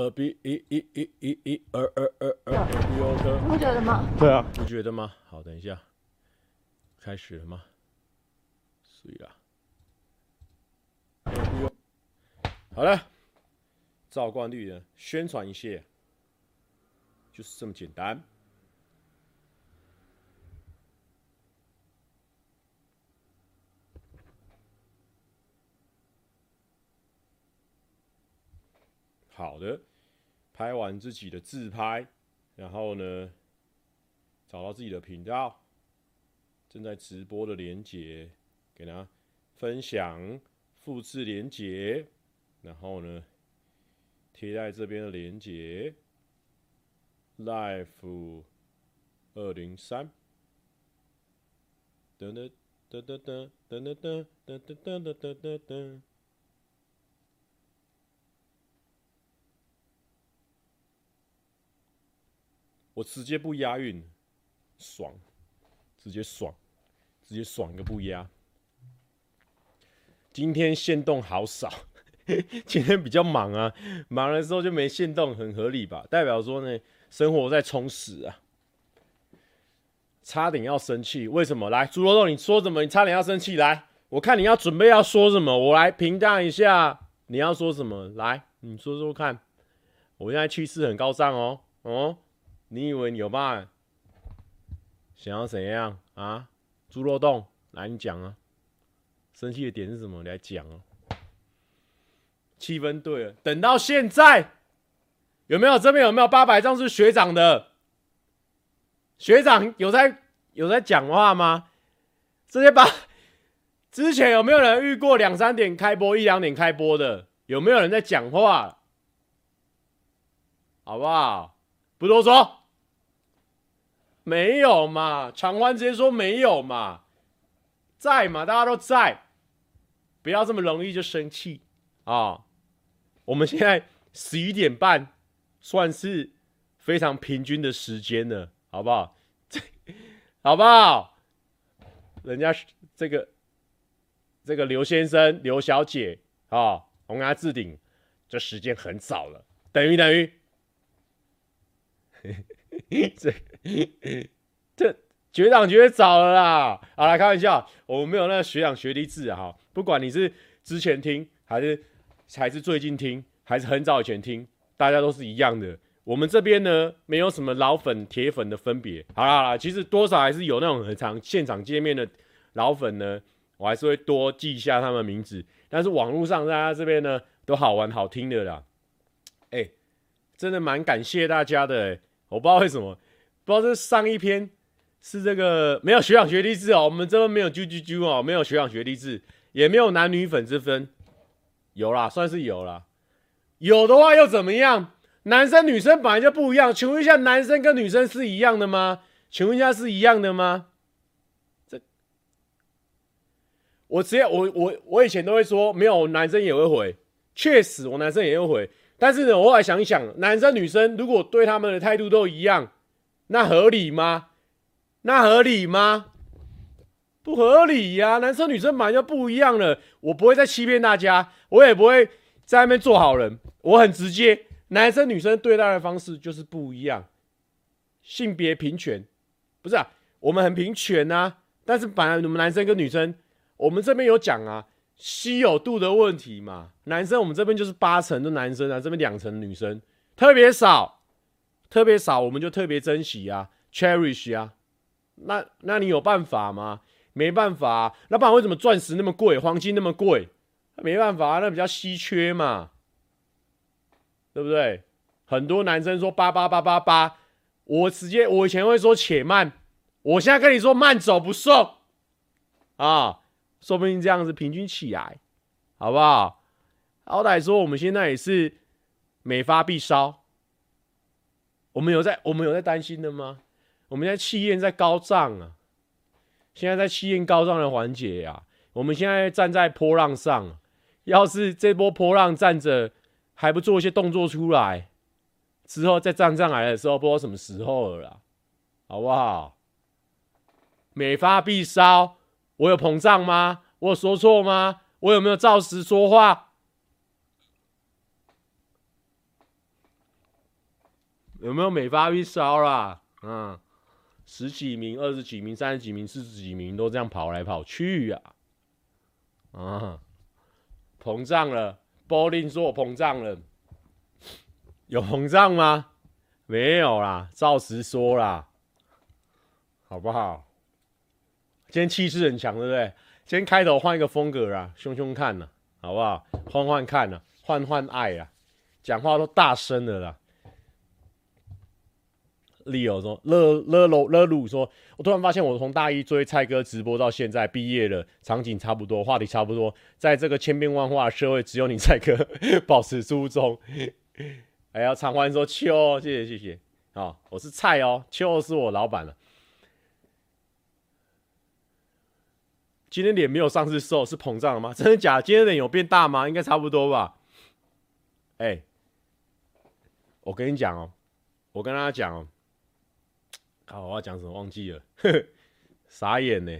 二 B 一一一一一二二二二二 B 不觉得吗？对啊，不觉得吗？好，等一下，开始了吗？所以啊，好了，照惯例的宣传一下，就是这么简单。好的，拍完自己的自拍，然后呢，找到自己的频道，正在直播的连接，给大家分享，复制连接，然后呢，贴在这边的连接，Life 二零三，噔噔噔噔噔噔噔噔噔噔噔噔。我直接不押韵，爽，直接爽，直接爽个不押。今天限动好少，今天比较忙啊，忙的时候就没限动，很合理吧？代表说呢，生活在充实啊。差点要生气，为什么？来，猪肉肉，你说什么？你差点要生气，来，我看你要准备要说什么，我来评价一下你要说什么。来，你说说看，我现在气势很高涨哦，哦。你以为你有办法？想要怎样啊？猪肉冻，来你讲啊！生气的点是什么？你来讲啊！气氛对了，等到现在有没有？这边有没有八百张是学长的？学长有在有在讲话吗？这些八之前有没有人遇过两三点开播、一两点开播的？有没有人在讲话？好不好？不多说。没有嘛？长欢直接说没有嘛？在嘛？大家都在，不要这么容易就生气啊！我们现在十一点半，算是非常平均的时间了，好不好？这 好不好？人家这个这个刘先生、刘小姐啊，我跟他置顶，这时间很早了，等于等于。这 这学长觉得早了啦，好来开玩笑，我们没有那个学长学弟制啊哈，不管你是之前听还是还是最近听，还是很早以前听，大家都是一样的。我们这边呢，没有什么老粉铁粉的分别。好啦好啦，其实多少还是有那种很常现场见面的老粉呢，我还是会多记一下他们名字。但是网络上大家这边呢，都好玩好听的啦。哎、真的蛮感谢大家的、欸。我不知道为什么，不知道这上一篇是这个没有学长学弟制哦，我们这边没有啾啾啾哦，没有学长学弟制，也没有男女粉之分，有啦，算是有啦，有的话又怎么样？男生女生本来就不一样，请问一下，男生跟女生是一样的吗？请问一下是一样的吗？这我直接我我我以前都会说没有，男生也会回，确实我男生也会回。但是呢，我后来想一想，男生女生如果对他们的态度都一样，那合理吗？那合理吗？不合理呀、男生女生本来就不一样了。我不会再欺骗大家，我也不会在那边做好人。我很直接，男生女生对待的方式就是不一样。性别平权，不是啊？我们很平权呐、啊。但是本来我们男生跟女生，我们这边有讲啊。稀有度的问题嘛，男生我们这边就是八成的男生啊，这边两成女生，特别少，特别少，我们就特别珍惜啊，cherish 啊，那那你有办法吗？没办法，那不然为什么钻石那么贵，黄金那么贵？没办法啊，那比较稀缺嘛，对不对？很多男生说八八八八八，我直接我以前会说且慢，我现在跟你说慢走不送啊。说不定这样子平均起来，好不好？好歹说我们现在也是每发必烧，我们有在我们有在担心的吗？我们现在气焰在高涨啊，现在在气焰高涨的环节呀，我们现在站在波浪上，要是这波波浪站着还不做一些动作出来，之后再站上来的时候，不知道什么时候了啦，好不好？每发必烧。我有膨胀吗？我有说错吗？我有没有照实说话？有没有美发一烧啦？嗯，十几名、二十几名、三十几名、四十几名都这样跑来跑去呀、啊，啊，膨胀了。柏林说我膨胀了，有膨胀吗？没有啦，照实说啦，好不好？今天气势很强，对不对？今天开头换一个风格啦，凶凶看呐，好不好？换换看呐，换换爱啊，讲话都大声的啦。Leo 说：“乐乐鲁乐鲁说，我突然发现，我从大一追蔡哥直播到现在毕业了，场景差不多，话题差不多，在这个千变万化的社会，只有你蔡哥 保持初衷。还要常欢说秋，谢谢谢谢。好，我是蔡哦，秋是我老板了。今天脸没有上次瘦，是膨胀了吗？真的假的？今天脸有变大吗？应该差不多吧。哎、我跟你讲哦，我跟大家讲哦。”好，我要讲什么忘记了，傻眼呢。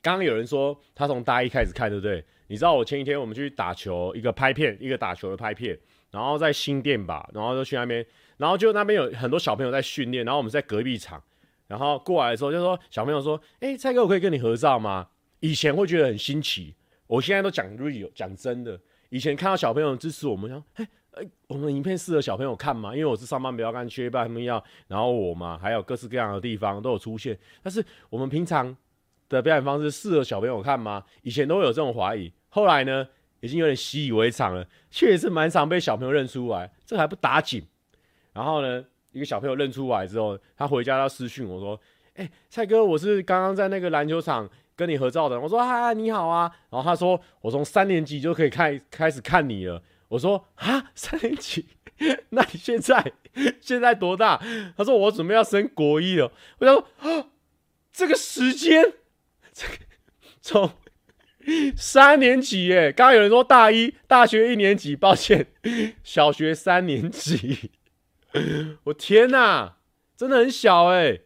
刚刚有人说他从大一开始看，对不对？你知道我前几天我们去打球，一个拍片，一个打球的拍片，然后在新店吧，然后就去那边，然后就那边有很多小朋友在训练，然后我们在隔壁场，然后过来的时候就说小朋友说：“哎、蔡哥，我可以跟你合照吗？”以前会觉得很新奇，我现在都讲 real，讲真的。以前看到小朋友支持我们，想，哎。哎、欸，我们影片适合小朋友看吗？因为我是上班不要看，缺班他们要，然后我嘛，还有各式各样的地方都有出现。但是我们平常的表演方式适合小朋友看吗？以前都会有这种怀疑，后来呢，已经有点习以为常了，确实是蛮常被小朋友认出来，这还不打紧。然后呢，一个小朋友认出来之后，他回家要私讯我说：“哎、蔡哥，我是刚刚在那个篮球场跟你合照的。”我说：“嗨，你好啊。”然后他说：“我从三年级就可以开开始看你了。”我说啊，三年级？那你现在现在多大？他说我准备要升国一了。我想说啊，这个时间，这个从三年级耶，刚刚有人说大一，大学一年级，抱歉，小学三年级。我天哪，真的很小哎！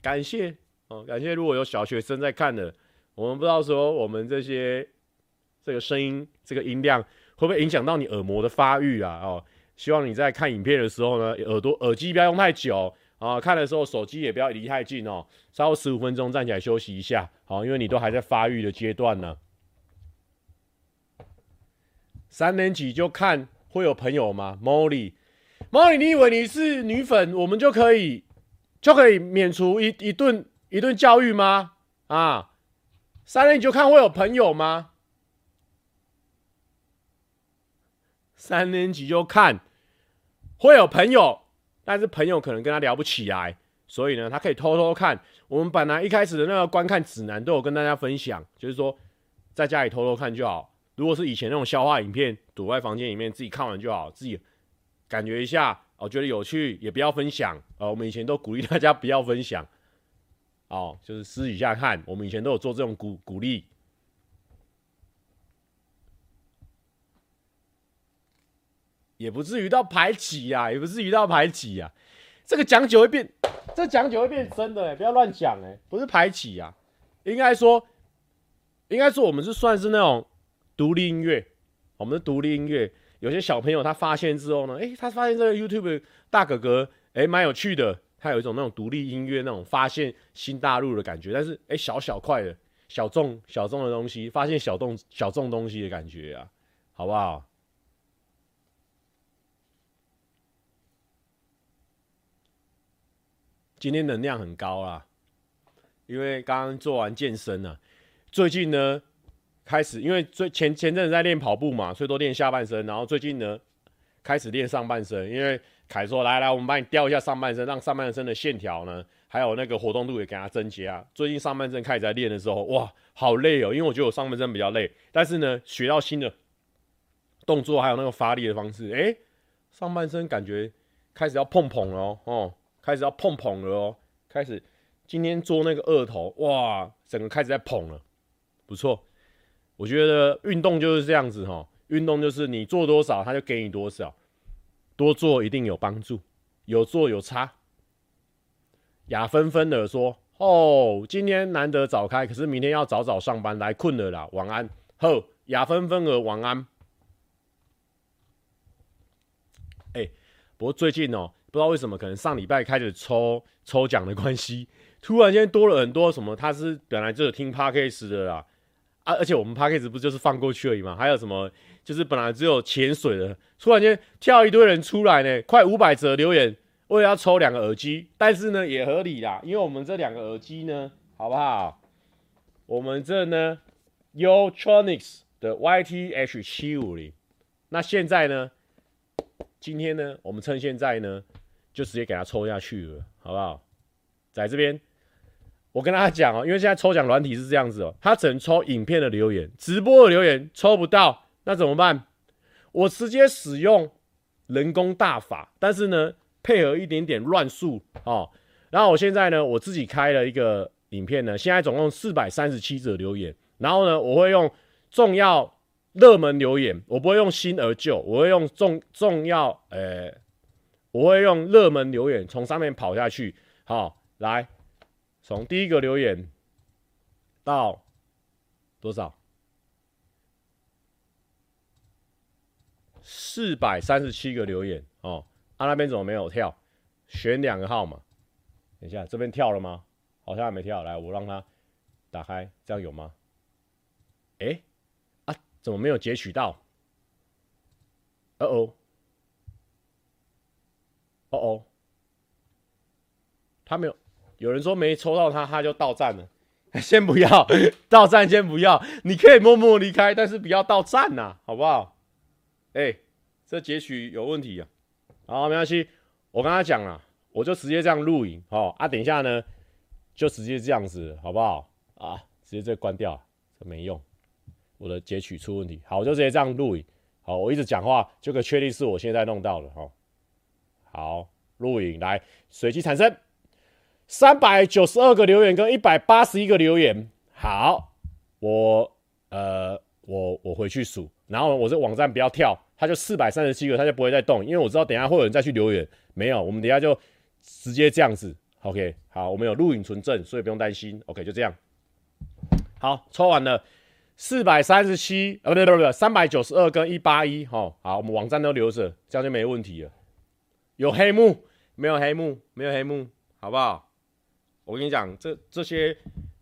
感谢哦，感谢如果有小学生在看的，我们不知道说我们这些这个声音，这个音量。会不会影响到你耳膜的发育啊？哦，希望你在看影片的时候呢，耳朵耳机不要用太久啊，看的时候手机也不要离太近哦，稍微十五分钟站起来休息一下，好，因为你都还在发育的阶段呢。三年级就看会有朋友吗？Molly，Molly，你以为你是女粉，我们就可以就可以免除一一顿一顿教育吗？啊，三年级就看会有朋友吗？三年级就看会有朋友，但是朋友可能跟他聊不起来，所以呢，他可以偷偷看。我们本来一开始的那个观看指南都有跟大家分享，就是说在家里偷偷看就好。如果是以前那种笑话影片，躲在房间里面自己看完就好，自己感觉一下哦，觉得有趣也不要分享哦。我们以前都鼓励大家不要分享哦，就是私底下看。我们以前都有做这种鼓鼓励。也不至于到排挤呀，也不至于到排挤呀。这个讲久会变，这讲久会变真的哎，不要乱讲哎，不是排挤呀，应该说，应该说我们是算是那种独立音乐，我们的独立音乐。有些小朋友他发现之后呢，诶，他发现这个 YouTube 大哥哥诶，蛮有趣的，他有一种那种独立音乐那种发现新大陆的感觉，但是诶，小小块的小众小众的东西，发现小众小众东西的感觉啊，好不好？今天能量很高啦，因为刚刚做完健身了。最近呢，开始因为最前前阵子在练跑步嘛，所以都练下半身。然后最近呢，开始练上半身。因为凯说：“来来，我们帮你雕一下上半身，让上半身的线条呢，还有那个活动度也给它增加。”最近上半身开始在练的时候，哇，好累哦！因为我觉得我上半身比较累，但是呢，学到新的动作还有那个发力的方式，哎，上半身感觉开始要碰碰了。哦开始要碰捧了哦，开始今天做那个二头，哇，整个开始在捧了，不错。我觉得运动就是这样子哈，运动就是你做多少，他就给你多少，多做一定有帮助，有做有差。雅纷纷的说：“哦，今天难得早开，可是明天要早早上班，来困了啦，晚安。”呵，雅纷纷的晚安。哎，不过最近哦。不知道为什么，可能上礼拜开始抽抽奖的关系，突然间多了很多什么，他是本来就有听 Podcast 的啦，啊，而且我们 Podcast 不就是放过去而已嘛，还有什么就是本来只有潜水的，突然间跳一堆人出来呢，快五百则留言，为了要抽两个耳机，但是呢也合理啦，因为我们这两个耳机呢，好不好？我们这呢，Yotronics 的 YTH 七五零，那现在呢？今天呢，我们趁现在呢，就直接给他抽下去了，好不好？在这边，我跟大家讲哦，因为现在抽奖软体是这样子哦，他只能抽影片的留言，直播的留言抽不到，那怎么办？我直接使用人工大法，但是呢，配合一点点乱数哦。然后我现在呢，我自己开了一个影片呢，现在总共四百三十七则留言，然后呢，我会用重要。热门留言，我不会用新而旧，我会用重重要，呃、我会用热门留言从上面跑下去。好，来，从第一个留言到多少？四百三十七个留言哦。啊，那边怎么没有跳？选两个号码。等一下，这边跳了吗？好像还没跳。来，我让他打开，这样有吗？哎、欸。怎么没有截取到？哦哦，哦，他没有，有人说没抽到他，他就到站了。先不要 到站，先不要，你可以默默离开，但是不要到站呐，好不好？哎、这截取有问题啊。好，没关系，我跟他讲了，我就直接这样录影。好啊，等一下呢，就直接这样子，好不好？啊，直接这关掉，这没用。我的截取出问题，好，我就直接这样录影。好，我一直讲话就可确定是我现在弄到了。哈，好，录影来，随机产生三百九十二个留言跟一百八十一个留言。好，我呃，我我回去数，然后我这网站不要跳，它就四百三十七个，它就不会再动，因为我知道等下会有人再去留言。没有，我们等下就直接这样子。OK，好，我们有录影存证，所以不用担心。OK，就这样。好，抽完了。四百三十七，呃，不对不对不对，三百九十二跟一八一，好，我们网站都留着，这样就没问题了。有黑幕？没有黑幕？没有黑幕，好不好？我跟你讲，这这些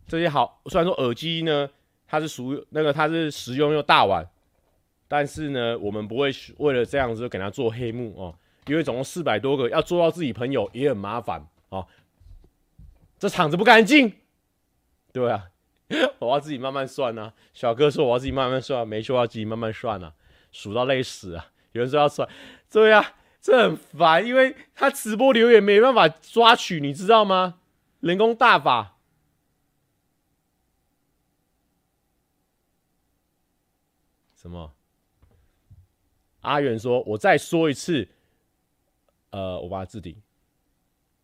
这些好，虽然说耳机呢，它是属于那个它是实用又大碗，但是呢，我们不会为了这样子就给它做黑幕哦，因为总共四百多个，要做到自己朋友也很麻烦哦。这场子不干净，对啊。我要自己慢慢算啊。小哥说我要自己慢慢算，没说要自己慢慢算啊，数到累死啊！有人说要算，对、啊，这很烦，因为他直播留言没办法抓取，你知道吗？人工大法。什么？阿元说，我再说一次，呃，我把它置顶。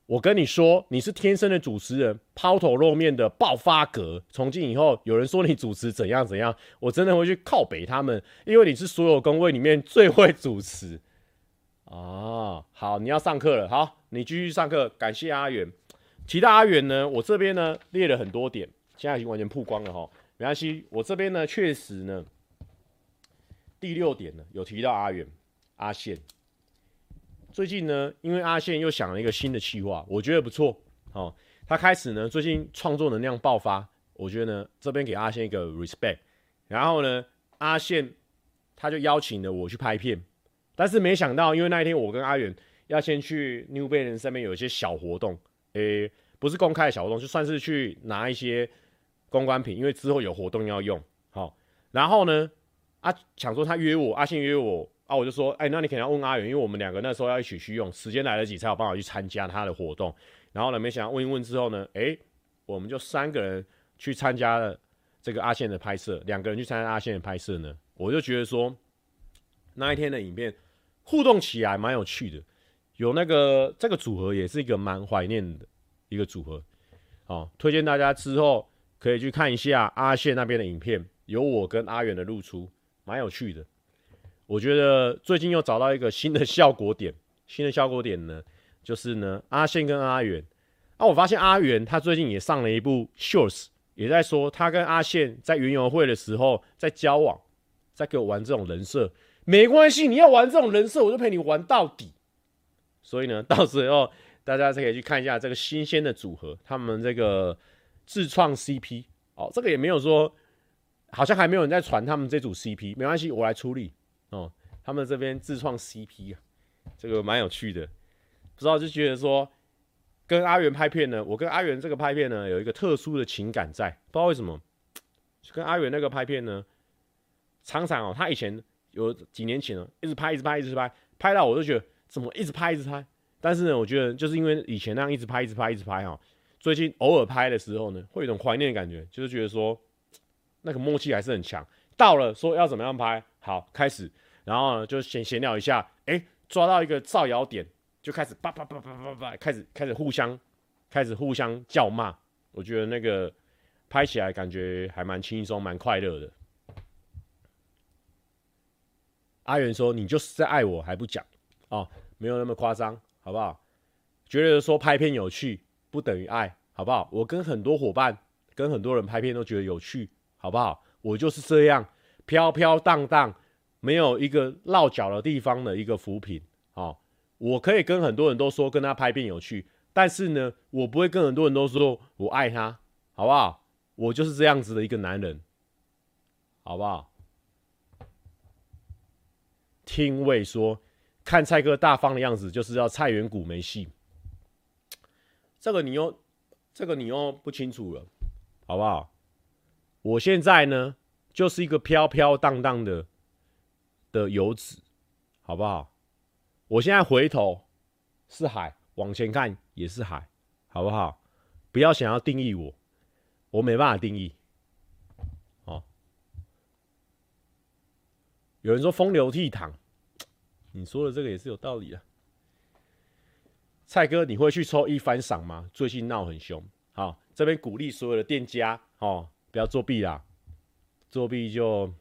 我跟你说，你是天生的主持人，抛头露面的爆发格。从今以后，有人说你主持怎样怎样，我真的会去靠北他们，因为你是所有工位里面最会主持。哦，好，你要上课了，好，你继续上课。感谢阿远。提到阿远呢，我这边呢列了很多点，现在已经完全曝光了哈，没关系。我这边呢确实呢，第六点呢有提到阿远阿宪。最近呢，因为阿宪又想了一个新的企划，我觉得不错哦。他开始呢，最近创作能量爆发，我觉得呢，这边给阿宪一个 respect。然后呢，阿宪他就邀请了我去拍片，但是没想到，因为那一天我跟阿远要先去 New Balance 上面有一些小活动，诶，不是公开的小活动，就算是去拿一些公关品，因为之后有活动要用。好，然后呢，阿想说他约我，阿信约我。啊，我就说，哎、那你肯定要问阿远，因为我们两个那时候要一起去用，时间来得及才有办法去参加他的活动。然后呢，没想到问一问之后呢，哎、我们就三个人去参加了这个阿宪的拍摄，两个人去参加阿宪的拍摄呢，我就觉得说那一天的影片互动起来蛮有趣的，有那个这个组合也是一个蛮怀念的一个组合。好，推荐大家之后可以去看一下阿宪那边的影片，有我跟阿远的露出，蛮有趣的。我觉得最近又找到一个新的效果点，新的效果点呢，就是呢，阿宪跟阿元。啊，我发现阿元他最近也上了一部 shorts，也在说他跟阿宪在云游会的时候在交往，在给我玩这种人设，没关系，你要玩这种人设，我就陪你玩到底。所以呢，到时候大家可以去看一下这个新鲜的组合，他们这个自创 CP 哦，这个也没有说，好像还没有人在传他们这组 CP，没关系，我来处理哦。他们这边自创 CP 啊，这个蛮有趣的，不知道就觉得说。跟阿元拍片呢，我跟阿元这个拍片呢，有一个特殊的情感在，不知道为什么，跟阿元那个拍片呢，常常哦，他以前有几年前了，一直拍，一直拍，一直拍，拍到我就觉得怎么一直拍，一直拍。但是呢，我觉得就是因为以前那样一直拍，一直拍，一直拍哈，最近偶尔拍的时候呢，会有一种怀念的感觉，就是觉得说那个默契还是很强。到了说要怎么样拍，好开始，然后呢就闲闲聊一下，哎，抓到一个造谣点。就开始叭叭叭叭叭叭，开始开始互相开始互相叫骂，我觉得那个拍起来感觉还蛮轻松、蛮快乐的。阿元说：“你就是在爱我还不讲哦，没有那么夸张，好不好？觉得说拍片有趣不等于爱，好不好？我跟很多伙伴、跟很多人拍片都觉得有趣，好不好？我就是这样飘飘荡荡，没有一个落脚的地方的一个浮萍，哦。”我可以跟很多人都说跟他拍片有趣，但是呢，我不会跟很多人都说我爱他，好不好？我就是这样子的一个男人，好不好？听魏说，看蔡哥大方的样子，就是要蔡元谷没戏。这个你又，这个你又不清楚了，好不好？我现在呢，就是一个飘飘荡荡的的游子，好不好？我现在回头是海，往前看也是海，好不好？不要想要定义我，我没办法定义。有人说风流倜傥，你说的这个也是有道理的。蔡哥，你会去抽一番赏吗？最近闹很凶。好，这边鼓励所有的店家哦，不要作弊啦，作弊就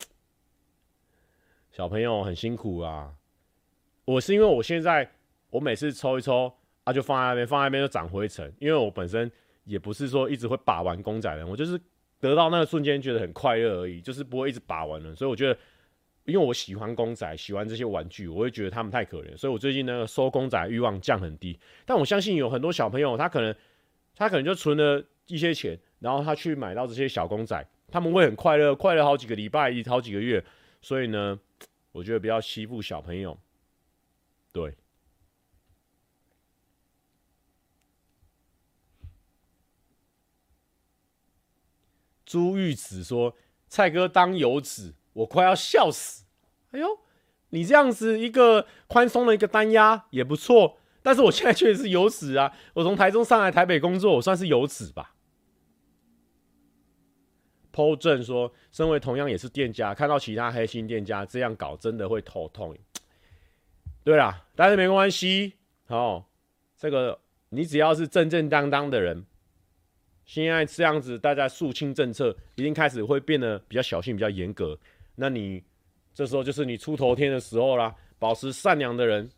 小朋友很辛苦啊。我是因为我现在我每次抽一抽啊，就放在那边，放在那边就长灰尘。因为我本身也不是说一直会把玩公仔的，我就是得到那个瞬间觉得很快乐而已，就是不会一直把玩了。所以我觉得，因为我喜欢公仔，喜欢这些玩具，我会觉得他们太可怜，所以我最近呢收公仔欲望降很低。但我相信有很多小朋友，他可能他可能就存了一些钱，然后他去买到这些小公仔，他们会很快乐，快乐好几个礼拜，好几个月。所以呢，我觉得不要欺负小朋友。对，朱玉子说：“蔡哥当游子，我快要笑死。哎呦，你这样子一个宽松的一个单压也不错，但是我现在确实是游子啊。我从台中上来台北工作，我算是游子吧。” PO 正说：“身为同样也是店家，看到其他黑心店家这样搞，真的会头痛。”对啦，但是没关系，哦，这个你只要是正正当当的人，现在这样子，大家肃清政策，已经开始会变得比较小心、比较严格。那你这时候就是你出头天的时候啦。保持善良的人，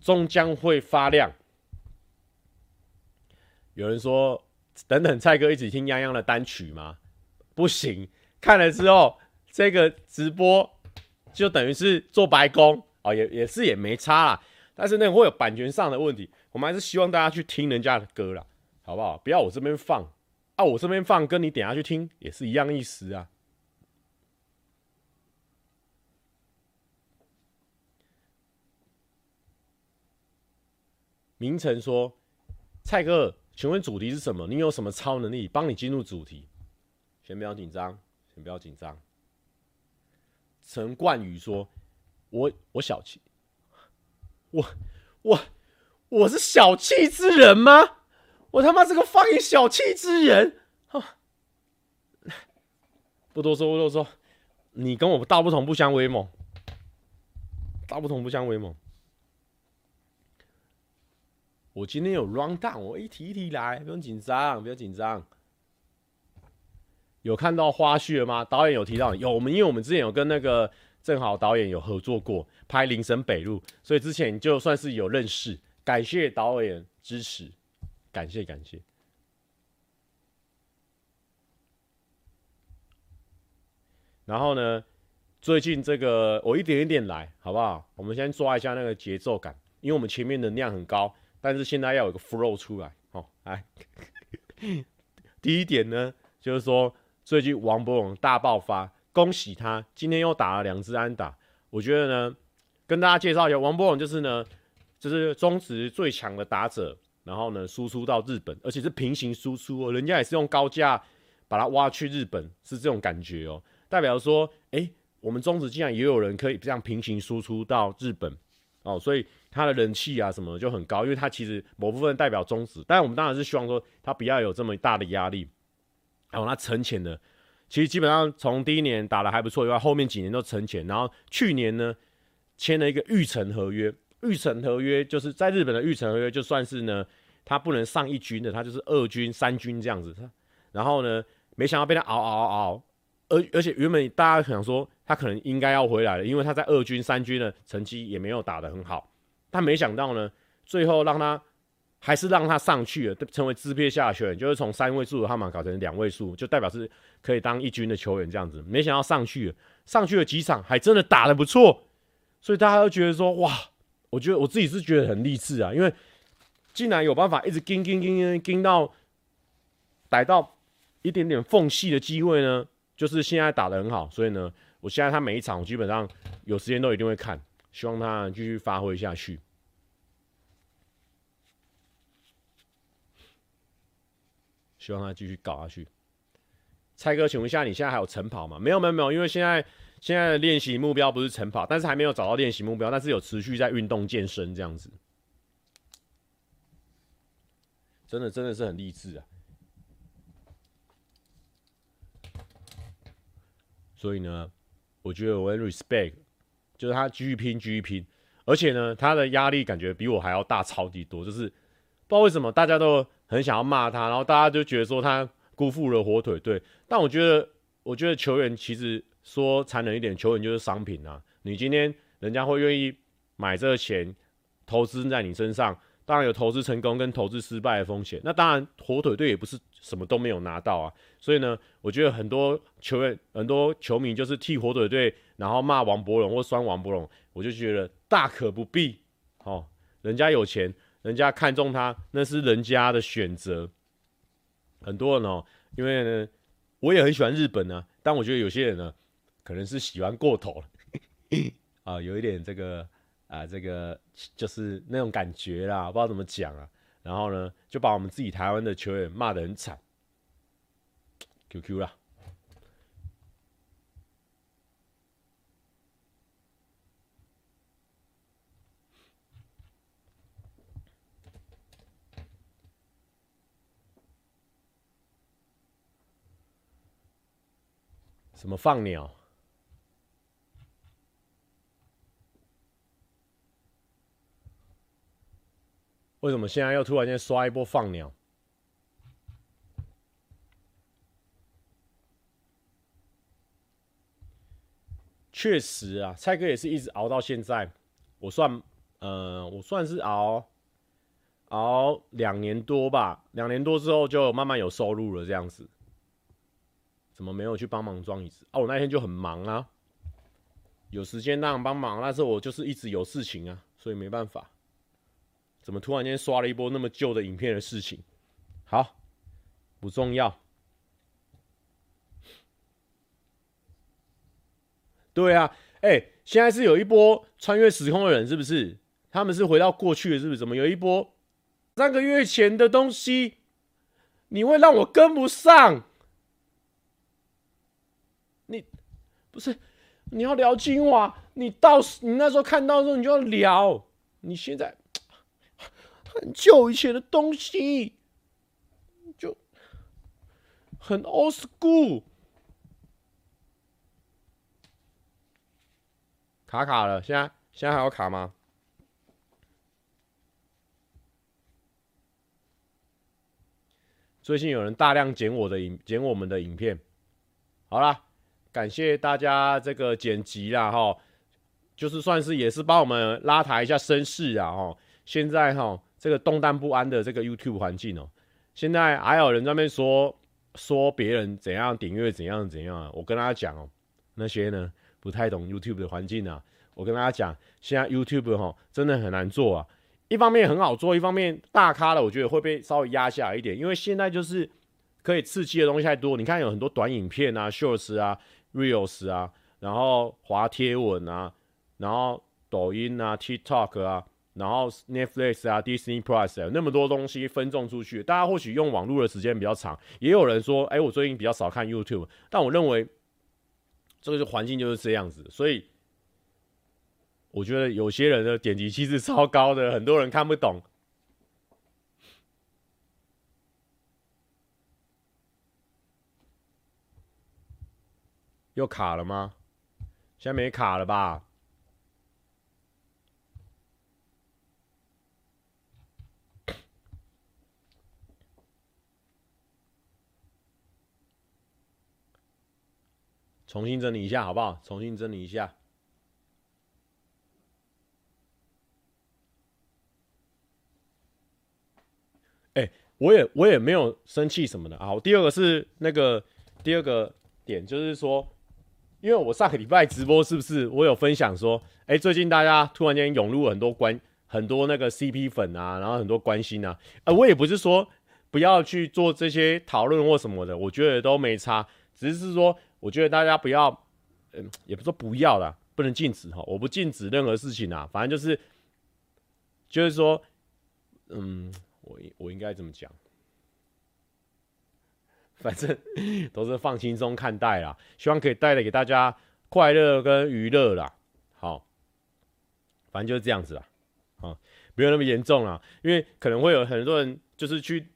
终将会发亮。有人说，等等，蔡哥一起听泱泱的单曲吗？不行，看了之后，这个直播就等于是做白工。哦，也也是也没差啦，但是那会有版权上的问题，我们还是希望大家去听人家的歌啦，好不好？不要我这边放啊，我这边放跟你等下去听也是一样意思啊。明成说：“蔡哥，请问主题是什么？你有什么超能力帮你进入主题？先不要紧张，先不要紧张。”陈冠宇说。我我小气，我我我是小气之人吗？我他妈是个放一小气之人！不多说不多说，你跟我道不同不相为谋，道不同不相为谋。我今天有 run down，我一提一提来，不用紧张，不要紧张。有看到花絮了吗？导演有提到有，我们因为我们之前有跟那个。正好导演有合作过拍《林森北路》，所以之前就算是有认识。感谢导演支持，感谢感谢。然后呢，最近这个我一点一点来，好不好？我们先抓一下那个节奏感。因为我们前面能量很高，但是现在要有个 flow 出来。哦，来，第一点呢，就是说最近王柏融大爆发，恭喜他，今天又打了两支安打。我觉得呢，跟大家介绍一下，王柏融就是呢，就是中职最强的打者，然后呢，输出到日本，而且是平行输出哦，人家也是用高价把他挖去日本，是这种感觉哦，代表说，哎、我们中职竟然也有人可以这样平行输出到日本哦，所以他的人气啊什么的就很高，因为他其实某部分代表中职，但我们当然是希望说他不要有这么大的压力，然后他沉潜的。其实基本上从第一年打得还不错以外，后面几年都沉潜。然后去年呢，签了一个预成合约，预成合约就是在日本的预成合约，就算是呢，他不能上一军的，他就是二军、三军这样子。然后呢，没想到被他熬熬熬熬，而而且原本大家想说他可能应该要回来了，因为他在二军、三军的成绩也没有打得很好。但没想到呢，最后让他。还是让他上去了，成为支配下选，就是从三位数的号码搞成两位数，就代表是可以当一军的球员这样子。没想到上去了，上去了几场，还真的打得不错，所以大家都觉得说，哇，我觉得我自己是觉得很励志啊，因为竟然有办法一直盯盯盯盯盯到逮到一点点缝隙的机会呢，就是现在打得很好，所以呢，我现在他每一场我基本上有时间都一定会看，希望他继续发挥下去。希望他继续搞下去。蔡哥，请问一下，你现在还有晨跑吗？没有，没有，没有，因为现在现在的练习目标不是晨跑，但是还没有找到练习目标，但是有持续在运动健身这样子。真的，真的是很励志啊！所以呢，我觉得我很 respect，就是他继续拼，继续拼，而且呢，他的压力感觉比我还要大超级多，就是不知道为什么大家都。很想要骂他，然后大家就觉得说他辜负了火腿队。但我觉得，我觉得球员其实说残忍一点，球员就是商品啊。你今天人家会愿意买这个钱投资在你身上，当然有投资成功跟投资失败的风险。那当然火腿队也不是什么都没有拿到啊。所以呢，我觉得很多球员、很多球迷就是替火腿队，然后骂王博龙或酸王博龙，我就觉得大可不必。哦，人家有钱。人家看中他，那是人家的选择。很多人哦，因为呢，我也很喜欢日本呢，但我觉得有些人呢，可能是喜欢过头了，啊，有一点这个啊，这个就是那种感觉啦，不知道怎么讲啊。然后呢，就把我们自己台湾的球员骂得很惨，QQ 啦。什么放鸟？为什么现在又突然间刷一波放鸟？确实啊，蔡哥也是一直熬到现在。我算，呃，我算是熬熬两年多吧。两年多之后就慢慢有收入了，这样子。怎么没有去帮忙装椅子啊？我那天就很忙啊，有时间当然帮忙，但是我就是一直有事情啊，所以没办法。怎么突然间刷了一波那么旧的影片的事情？好，不重要。对啊，哎、现在是有一波穿越时空的人，是不是？他们是回到过去的，是不是？怎么有一波三个月前的东西，你会让我跟不上？你不是你要聊精华，你到时你那时候看到的时候，你就要聊。你现在很久以前的东西，就很 old school。卡卡了，现在现在还要卡吗？最近有人大量剪我的影，剪我们的影片。好啦。感谢大家这个剪辑啦哈，就是算是也是帮我们拉抬一下声势啊哈。现在哈这个动荡不安的这个 YouTube 环境哦，现在还有人在那边说说别人怎样点阅怎样怎样啊。我跟大家讲哦，那些呢不太懂 YouTube 的环境啊，我跟大家讲，现在 YouTube 哈真的很难做啊。一方面很好做，一方面大咖的我觉得会被稍微压下来一点，因为现在就是可以刺激的东西太多。你看有很多短影片啊、Shorts 啊、Reels 啊，然后滑贴文啊，然后抖音啊、TikTok 啊，然后 Netflix 啊、Disney Plus 啊，那么多东西分众出去，大家或许用网络的时间比较长。也有人说，哎，我最近比较少看 YouTube，但我认为这个是环境就是这样子，所以。我觉得有些人的点击率是超高的，很多人看不懂。又卡了吗？现在没卡了吧？重新整理一下好不好？重新整理一下。哎我也我也没有生气什么的啊。第二个是那个第二个点，就是说，因为我上个礼拜直播是不是我有分享说，哎、最近大家突然间涌入很多关很多那个 CP 粉啊，然后很多关心啊，呃，我也不是说不要去做这些讨论或什么的，我觉得都没差，只是说我觉得大家不要，嗯、也不说不要啦，不能禁止哈，我不禁止任何事情啊，反正就是就是说，嗯。我我应该怎么讲？反正都是放轻松看待啦，希望可以带来给大家快乐跟娱乐啦。好，反正就是这样子啦。啊，没有那么严重啦，因为可能会有很多人就是去，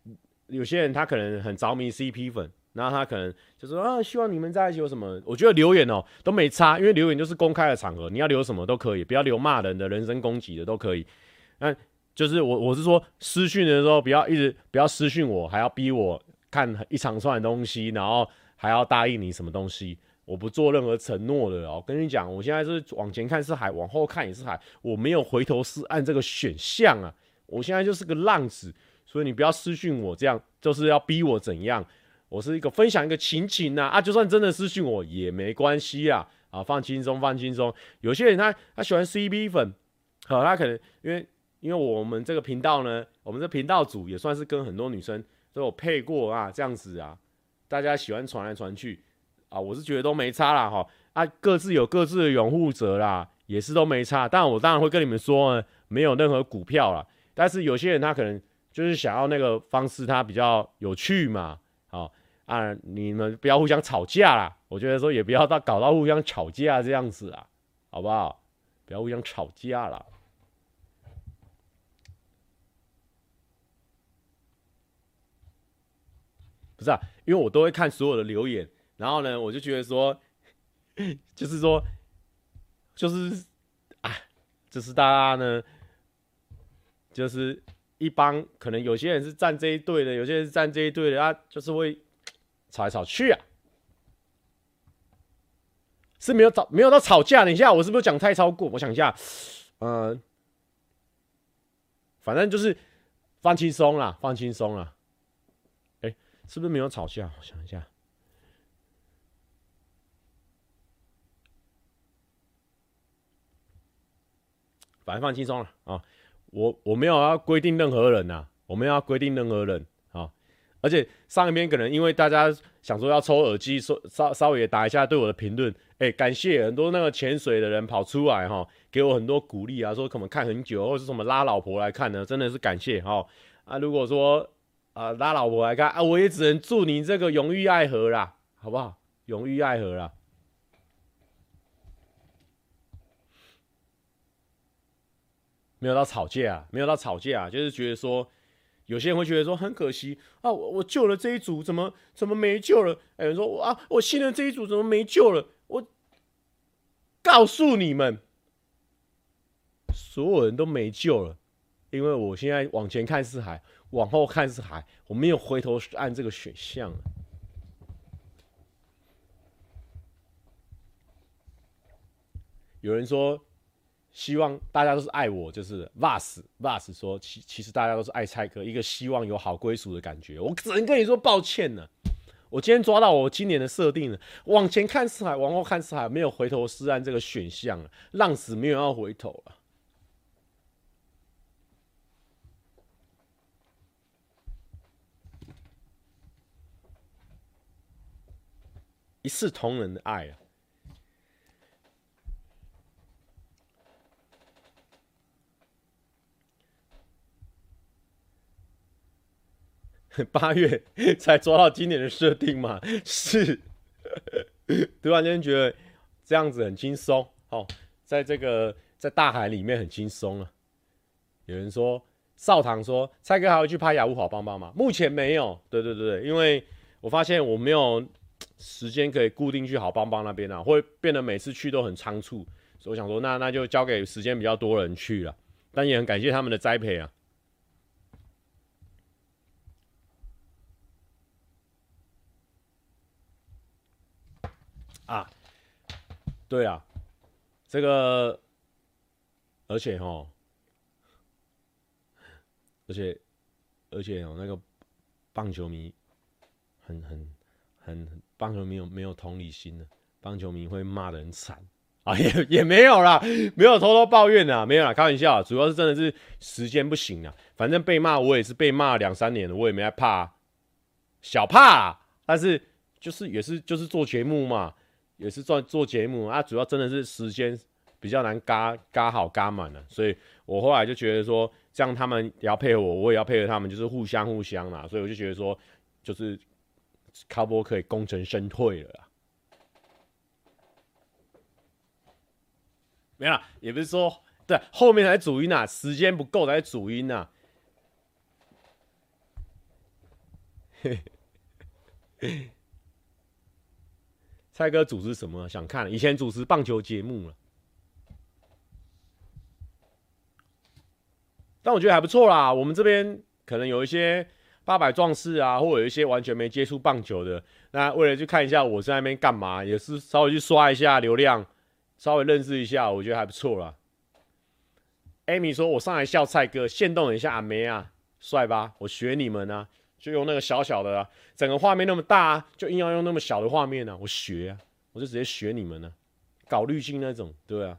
有些人他可能很着迷 CP 粉，然后他可能就说啊，希望你们在一起有什么？我觉得留言哦、都没差，因为留言就是公开的场合，你要留什么都可以，不要留骂人的、人身攻击的都可以。那。就是我，我是说私讯的时候，不要一直不要私讯我，还要逼我看一长串的东西，然后还要答应你什么东西，我不做任何承诺的哦。跟你讲，我现在是往前看是海，往后看也是海，我没有回头是岸这个选项啊。我现在就是个浪子，所以你不要私讯我，这样就是要逼我怎样？我是一个分享一个情景呐啊，就算真的私讯我也没关系啊啊，放轻松，放轻松。有些人他他喜欢 CP 粉，好，他可能因为。因为我们这个频道呢，我们这频道组也算是跟很多女生都有配过啊，这样子啊，大家喜欢传来传去啊，我是觉得都没差啦哈，啊，各自有各自的拥护者啦，也是都没差。但我当然会跟你们说呢，没有任何股票啦，但是有些人他可能就是想要那个方式，他比较有趣嘛，啊，你们不要互相吵架啦，我觉得说也不要到搞到互相吵架这样子啊，好不好？不要互相吵架啦。不是啊，因为我都会看所有的留言，然后呢，我就觉得说，就是说，就是啊，就是大家呢，就是一帮可能有些人是站这一队的，有些人是站这一队的，啊，就是会吵来吵去啊，是没有吵，没有到吵架。等一下，我是不是讲太超过？我想一下，嗯、反正就是放轻松啦，放轻松啦。哎是不是没有吵架？我想一下，反正放轻松了啊！我我没有要规定任何人呐、啊，我没有要规定任何人！而且上一边可能因为大家想说要抽耳机，说稍稍微也打一下对我的评论，哎，感谢很多那个潜水的人跑出来哈，给我很多鼓励啊，说可能看很久，或者是什么拉老婆来看呢，真的是感谢哈啊！如果说。啊，拉老婆来看啊，我也只能祝你这个永浴爱河啦，好不好？永浴爱河啦，没有到吵架啊，没有到吵架啊，就是觉得说，有些人会觉得说很可惜啊，我我救了这一组，怎么怎么没救了？有人说啊，我信任这一组，怎么没救了？我告诉你们，所有人都没救了，因为我现在往前看是海。往后看是海，我没有回头按这个选项。有人说，希望大家都是爱我，就是 Vas Vas 说，其其实大家都是爱蔡哥，一个希望有好归属的感觉。我只能跟你说抱歉呢，我今天抓到我今年的设定了，往前看四海，往后看四海，没有回头是岸这个选项了，浪死没有要回头了。一视同仁的爱啊！八月才抓到今年的设定嘛？是，突然间觉得这样子很轻松哦，在这个在大海里面很轻松了。有人说少棠说蔡哥还会去拍雅虎好棒棒吗？目前没有。对对对，因为我发现我没有。时间可以固定去好邦邦那边啊，会变得每次去都很仓促，所以我想说，那那就交给时间比较多人去了，但也很感谢他们的栽培啊。啊，对啊，这个，而且哦，而且而且哦，那个棒球迷很很很。棒球迷有没有同理心呢？棒球迷会骂得很惨啊，也也没有啦，没有偷偷抱怨啊，没有啦，开玩笑，主要是真的是时间不行啊。反正被骂我也是被骂两三年了，我也没害怕，小怕，但是就是也是就是做节目嘛，也是做做节目啊，主要真的是时间比较难嘎嘎好嘎满了，所以我后来就觉得说，这样他们也要配合我，我也要配合他们，就是互相互相啦，所以我就觉得说，就是。卡波可以功成身退了，没了，也不是说对后面才主音啊，时间不够才主音啊。蔡哥主持什么？想看？以前主持棒球节目了，但我觉得还不错啦。我们这边可能有一些。八百壮士啊，或者有一些完全没接触棒球的，那为了去看一下我在那边干嘛，也是稍微去刷一下流量，稍微认识一下，我觉得还不错啦。Amy 说：“我上来笑蔡哥，现动一下阿梅啊，帅吧？我学你们啊，就用那个小小的啊，整个画面那么大啊，就硬要用那么小的画面呢，我学啊，我就直接学你们呢，搞滤镜那种，对啊。”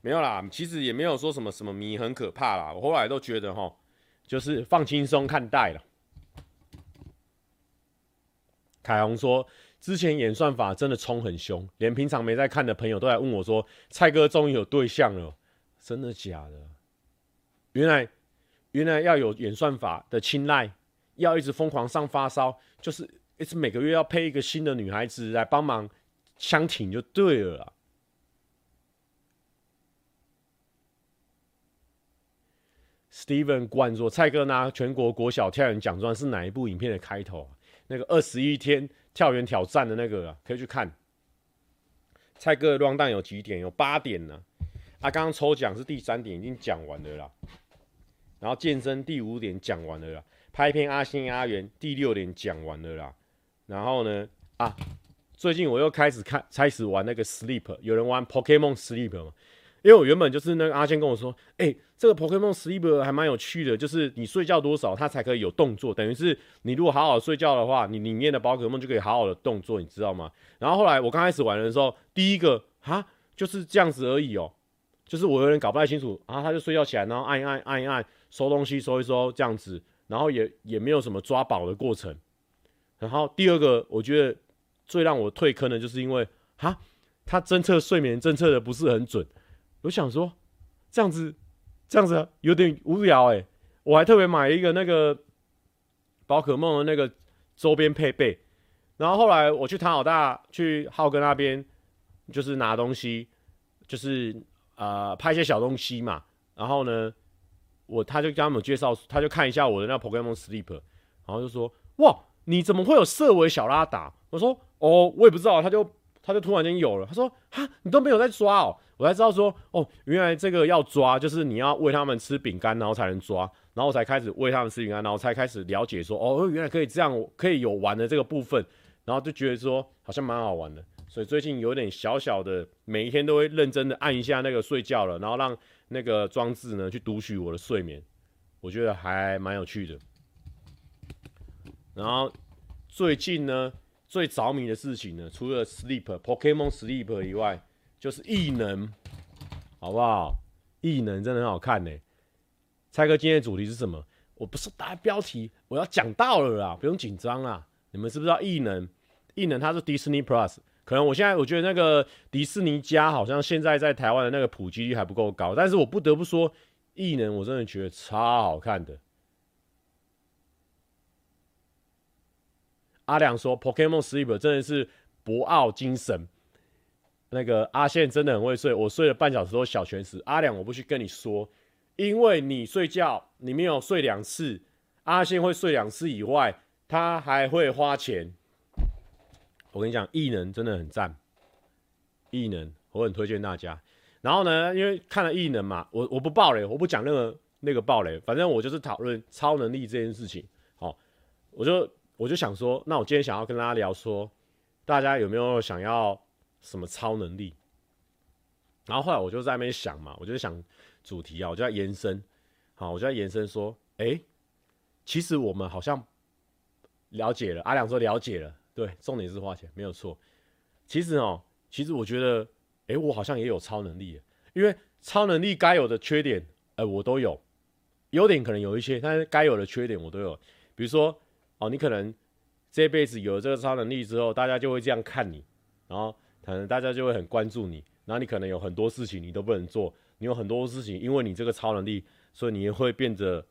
没有啦，其实也没有说什么什么迷很可怕啦。我后来都觉得哈，就是放轻松看待了。凯红说，之前演算法真的冲很凶，连平常没在看的朋友都来问我说：“蔡哥终于有对象了，真的假的？”原来，原来要有演算法的青睐，要一直疯狂上发烧，就是一直每个月要配一个新的女孩子来帮忙相挺就对了啦。Steven 冠说：“蔡哥拿全国国小跳远奖状是哪一部影片的开头？那个二十一天跳远挑战的那个啊，可以去看。蔡哥的 rundown 有几点？有八点呢。啊，刚刚抽奖是第三点，已经讲完了啦。然后健身第五点讲完了啦。拍片阿星阿元第六点讲完了啦。然后呢，啊，最近我又开始看，开始玩那个 Sleep，有人玩 Pokemon Sleep 吗？”因为我原本就是那个阿健跟我说，哎、这个 Pokemon Sleep 还蛮有趣的，就是你睡觉多少，它才可以有动作，等于是你如果好好睡觉的话，你里面的宝可梦就可以好好的动作，你知道吗？然后后来我刚开始玩的时候，第一个哈就是这样子而已哦，就是我有点搞不太清楚，然后他就睡觉起来，然后按一按按一按收东西收一收这样子，然后也也没有什么抓宝的过程。然后第二个我觉得最让我退坑的就是因为哈，他侦测睡眠侦测的不是很准。我想说，这样子，这样子有点无聊哎。我还特别买一个那个宝可梦的那个周边配备，然后后来我去唐老大去浩哥那边，就是拿东西，就是呃拍一些小东西嘛。然后呢，我他就跟他们介绍，他就看一下我的那 Pokemon Sleep，然后就说：哇，你怎么会有色违小拉达？我说：哦，我也不知道。他就他就突然间有了。他说：哈，你都没有在抓哦。我才知道说，哦，原来这个要抓，就是你要喂他们吃饼干，然后才能抓，然后才开始喂他们吃饼干，然后才开始了解说，哦，原来可以这样，可以有玩的这个部分，然后就觉得说好像蛮好玩的，所以最近有点小小的，每一天都会认真的按一下那个睡觉了，然后让那个装置呢去读取我的睡眠，我觉得还蛮有趣的。然后最近呢，最着迷的事情呢，除了 Sleep Pokemon Sleep 以外，就是异能，好不好？异能真的很好看呢。蔡哥今天的主题是什么？我不是打标题，我要讲到了啦，不用紧张啦。你们知不知道异能？异能它是 Disney Plus，可能我现在我觉得那个迪士尼家好像现在在台湾的那个普及率还不够高，但是我不得不说，异能我真的觉得超好看的。阿良说，Pokemon Sleep 真的是博奥精神。那个阿宪真的很会睡，我睡了半小时都小全死。阿良，我不去跟你说，因为你睡觉你没有睡两次，阿宪会睡两次以外，他还会花钱。我跟你讲，异能真的很赞，异能我很推荐大家。然后呢，因为看了异能嘛，我我不爆雷，我不讲那个那个爆雷，反正我就是讨论超能力这件事情。好，我就我就想说，那我今天想要跟大家聊说，大家有没有想要什么超能力？然后后来我就在那边想嘛，我就想主题啊，我就在延伸。好，我就在延伸说，哎、其实我们好像了解了。阿良说了解了。对，重点是花钱，没有错。其实哦，其实我觉得，哎，我好像也有超能力，因为超能力该有的缺点，哎，我都有。优点可能有一些，但是该有的缺点我都有。比如说，哦，你可能这辈子有了这个超能力之后，大家就会这样看你，然后可能大家就会很关注你，然后你可能有很多事情你都不能做，你有很多事情，因为你这个超能力，所以你也会变得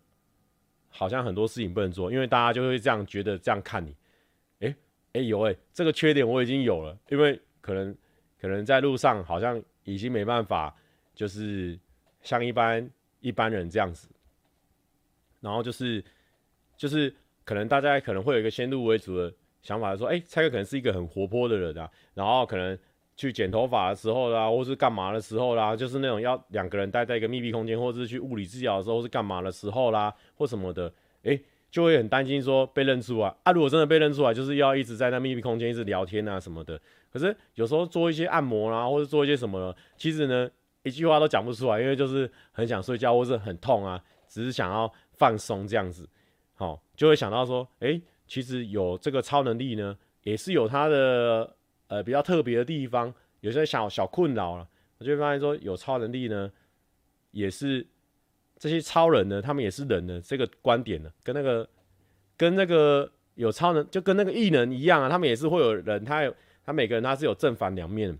好像很多事情不能做，因为大家就会这样觉得，这样看你。哎、欸、有哎、这个缺点我已经有了，因为可能可能在路上好像已经没办法，就是像一般一般人这样子，然后就是就是可能大家可能会有一个先入为主的想法说，哎，蔡哥可能是一个很活泼的人啊，然后可能去剪头发的时候啦，或是干嘛的时候啦，就是那种要两个人待在一个密闭空间，或者是去物理治疗的时候是干嘛的时候啦，或什么的，哎、就会很担心说被认出啊啊！如果真的被认出来，就是要一直在那秘密空间一直聊天啊什么的。可是有时候做一些按摩啦、或者做一些什么，其实呢一句话都讲不出来，因为就是很想睡觉，或是很痛啊，只是想要放松这样子。好，就会想到说，哎、欸，其实有这个超能力呢，也是有它的呃比较特别的地方，有些小小困扰了。我就会发现说，有超能力呢，也是。这些超人呢，他们也是人的这个观点呢，跟那个跟那个有超能，就跟那个异能一样啊，他们也是会有人，他有他每个人他是有正反两面，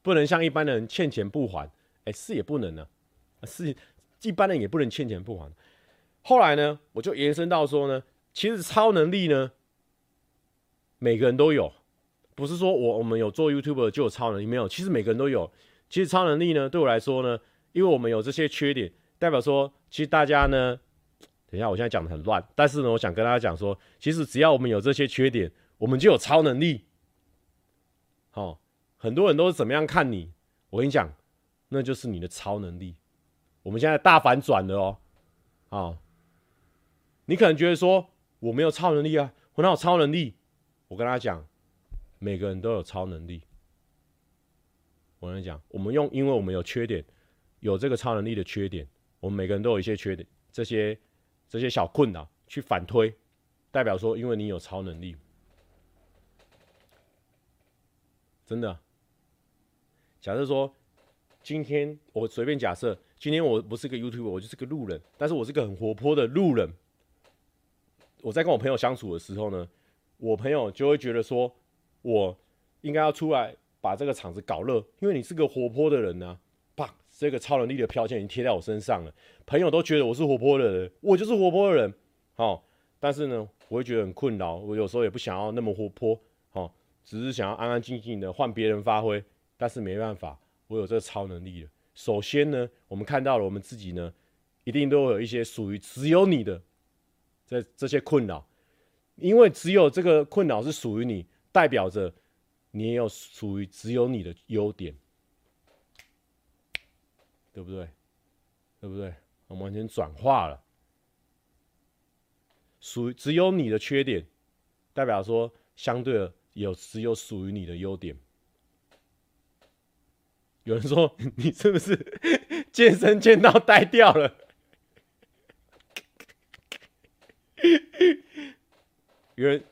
不能像一般人欠钱不还，哎，是也不能呢，是一般人也不能欠钱不还。后来呢，我就延伸到说呢，其实超能力呢，每个人都有，不是说我我们有做 YouTube 就有超能力，没有，其实每个人都有。其实超能力呢，对我来说呢。因为我们有这些缺点，代表说，其实大家呢，等一下，我现在讲的很乱，但是呢，我想跟大家讲说，其实只要我们有这些缺点，我们就有超能力。好、哦，很多人都是怎么样看你？我跟你讲，那就是你的超能力。我们现在大反转了哦，好、哦，你可能觉得说我没有超能力啊，我哪有超能力？我跟大家讲，每个人都有超能力。我跟你讲，我们用，因为我们有缺点。有这个超能力的缺点，我们每个人都有一些缺点，这些这些小困扰去反推，代表说，因为你有超能力，真的。假设说，今天我随便假设，今天我不是个 YouTube，我就是个路人，但是我是个很活泼的路人。我在跟我朋友相处的时候呢，我朋友就会觉得说，我应该要出来把这个场子搞热，因为你是个活泼的人啊。这个超能力的标签已经贴在我身上了，朋友都觉得我是活泼的人，我就是活泼的人，哦，但是呢，我会觉得很困扰，我有时候也不想要那么活泼，哦，只是想要安安静静的换别人发挥，但是没办法，我有这个超能力了。首先呢，我们看到了我们自己呢，一定都有一些属于只有你的这这些困扰，因为只有这个困扰是属于你，代表着你也有属于只有你的优点。对不对？对不对？我们完全转化了，属于只有你的缺点，代表说相对的有只有属于你的优点。有人说 你是不是 健身健到呆掉了？有人，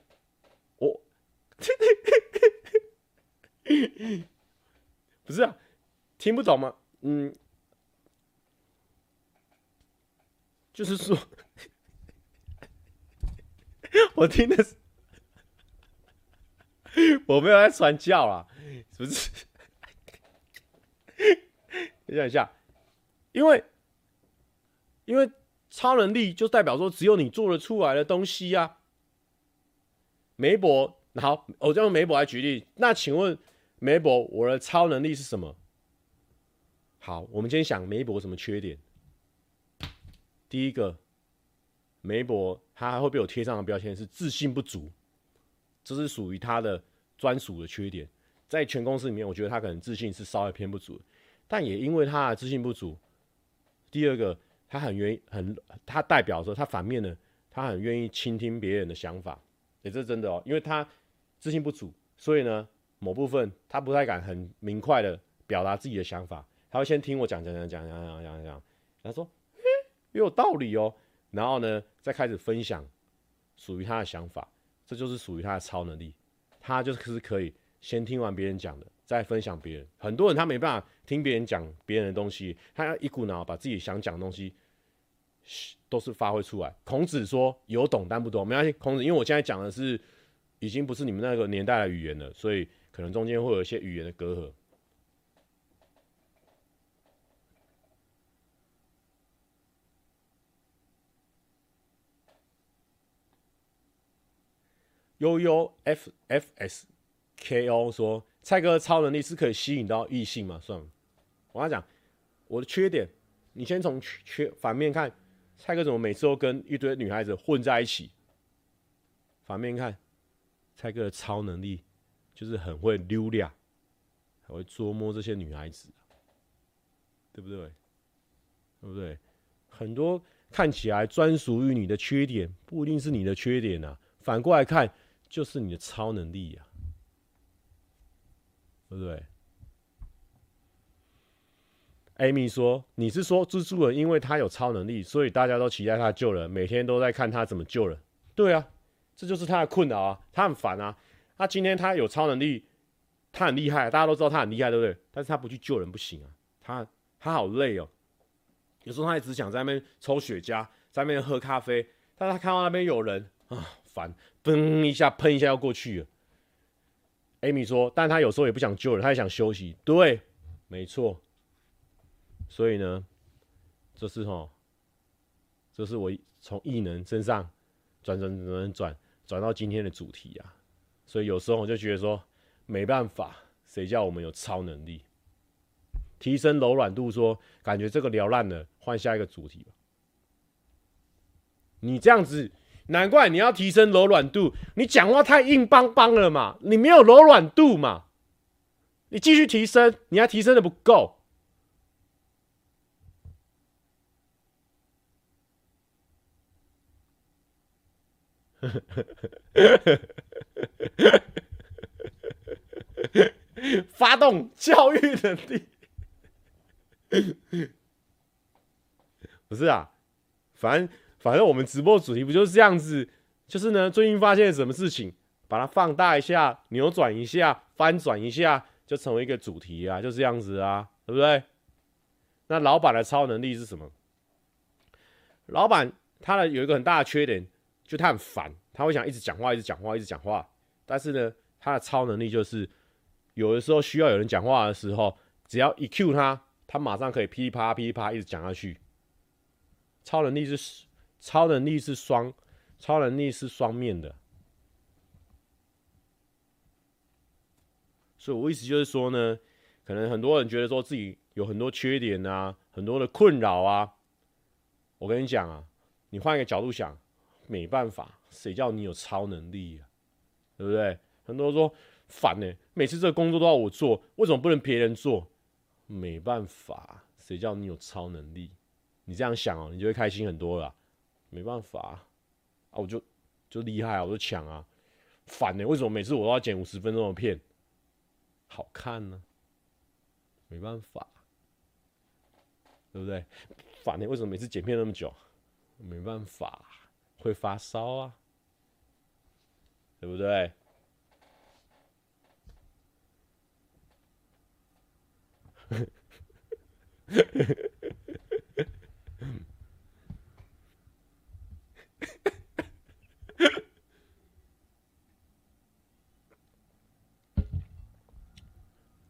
我，不是啊，听不懂吗？嗯，就是说，我听的是，我没有在传教啊，是不是？你想一下，因为，因为。超能力就代表说，只有你做得出来的东西呀、啊。梅博，好，我就用梅博来举例。那请问梅博，我的超能力是什么？好，我们今天想梅博什么缺点？第一个，梅博他还会被我贴上的标签是自信不足，这是属于他的专属的缺点。在全公司里面，我觉得他可能自信是稍微偏不足，但也因为他的自信不足，第二个。他很愿意，很他代表说他反面的，他很愿意倾听别人的想法，也是真的哦。因为他自信不足，所以呢，某部分他不太敢很明快的表达自己的想法，他会先听我讲讲讲讲讲讲讲讲，他说，也有道理哦，然后呢，再开始分享属于他的想法，这就是属于他的超能力，他就是可以先听完别人讲的。再分享别人，很多人他没办法听别人讲别人的东西，他要一股脑把自己想讲的东西，都是发挥出来。孔子说有懂但不懂，没关系。孔子，因为我现在讲的是已经不是你们那个年代的语言了，所以可能中间会有一些语言的隔阂。悠悠 F F S K O 说。蔡哥的超能力是可以吸引到异性吗？算了，我跟他讲，我的缺点，你先从缺反面看，蔡哥怎么每次都跟一堆女孩子混在一起？反面看，蔡哥的超能力就是很会溜达，还会捉摸这些女孩子，对不对？对不对？很多看起来专属于你的缺点，不一定是你的缺点啊，反过来看，就是你的超能力呀。对不对？Amy 说：“你是说蜘蛛人，因为他有超能力，所以大家都期待他救人，每天都在看他怎么救人。”对啊，这就是他的困扰啊，他很烦啊。他今天他有超能力，他很厉害，大家都知道他很厉害，对不对？但是他不去救人不行啊，他他好累哦。有时候他也只想在那边抽雪茄，在那边喝咖啡，但他看到那边有人啊，烦，嘣一下喷一下要过去了。Amy 说：“但他有时候也不想救人，他也想休息。对，没错。所以呢，这是齁，这是我从异能身上转转转转转到今天的主题啊。所以有时候我就觉得说，没办法，谁叫我们有超能力？提升柔软度说，说感觉这个聊烂了，换下一个主题吧。你这样子。”难怪你要提升柔软度，你讲话太硬邦邦了嘛，你没有柔软度嘛，你继续提升，你还提升的不够。发动教育能力，不是啊，反正。反正我们直播主题不就是这样子？就是呢，最近发现什么事情，把它放大一下，扭转一下，翻转一下，就成为一个主题啊，就这样子啊，对不对？那老板的超能力是什么？老板他的有一个很大的缺点，就他很烦，他会想一直讲话，一直讲话，一直讲话。但是呢，他的超能力就是，有的时候需要有人讲话的时候，只要一 cue 他，他马上可以噼里啪啦噼里啪啦一直讲下去。超能力是。超能力是双，超能力是双面的，所以我意思就是说呢，可能很多人觉得说自己有很多缺点啊，很多的困扰啊。我跟你讲啊，你换一个角度想，没办法，谁叫你有超能力啊？对不对？很多人说烦呢，每次这个工作都要我做，为什么不能别人做？没办法，谁叫你有超能力？你这样想哦，你就会开心很多了。没办法啊，啊我就就厉害啊，我就抢啊，烦呢、为什么每次我都要剪五十分钟的片？好看呢？没办法，对不对？烦呢、为什么每次剪片那么久？没办法，会发烧啊，对不对？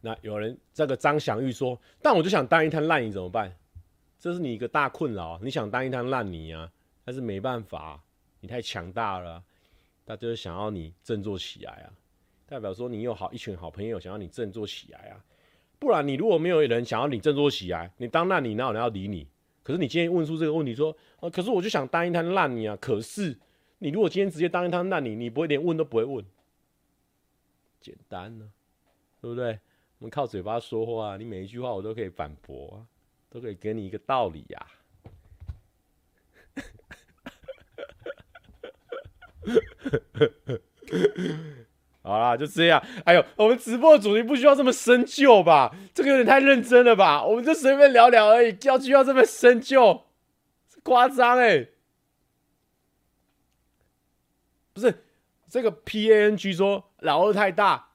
那有人这个张祥玉说，但我就想当一滩烂泥怎么办？这是你一个大困扰，你想当一滩烂泥啊，但是没办法，你太强大了啊，他就是想要你振作起来啊，代表说你有好一群好朋友想要你振作起来啊，不然你如果没有人想要你振作起来，你当烂泥哪有人要理你？可是你今天问出这个问题说，啊，可是我就想当一滩烂泥啊，可是你如果今天直接当一滩烂泥，你不会连问都不会问，简单呢，对不对？我们靠嘴巴说话，你每一句话我都可以反驳啊，都可以给你一个道理呀、啊。好啦，就这样。哎呦，我们直播的主题不需要这么深究吧？这个有点太认真了吧？我们就随便聊聊而已，要需要这么深究？夸张哎！不是这个 P A N G 说老二太大，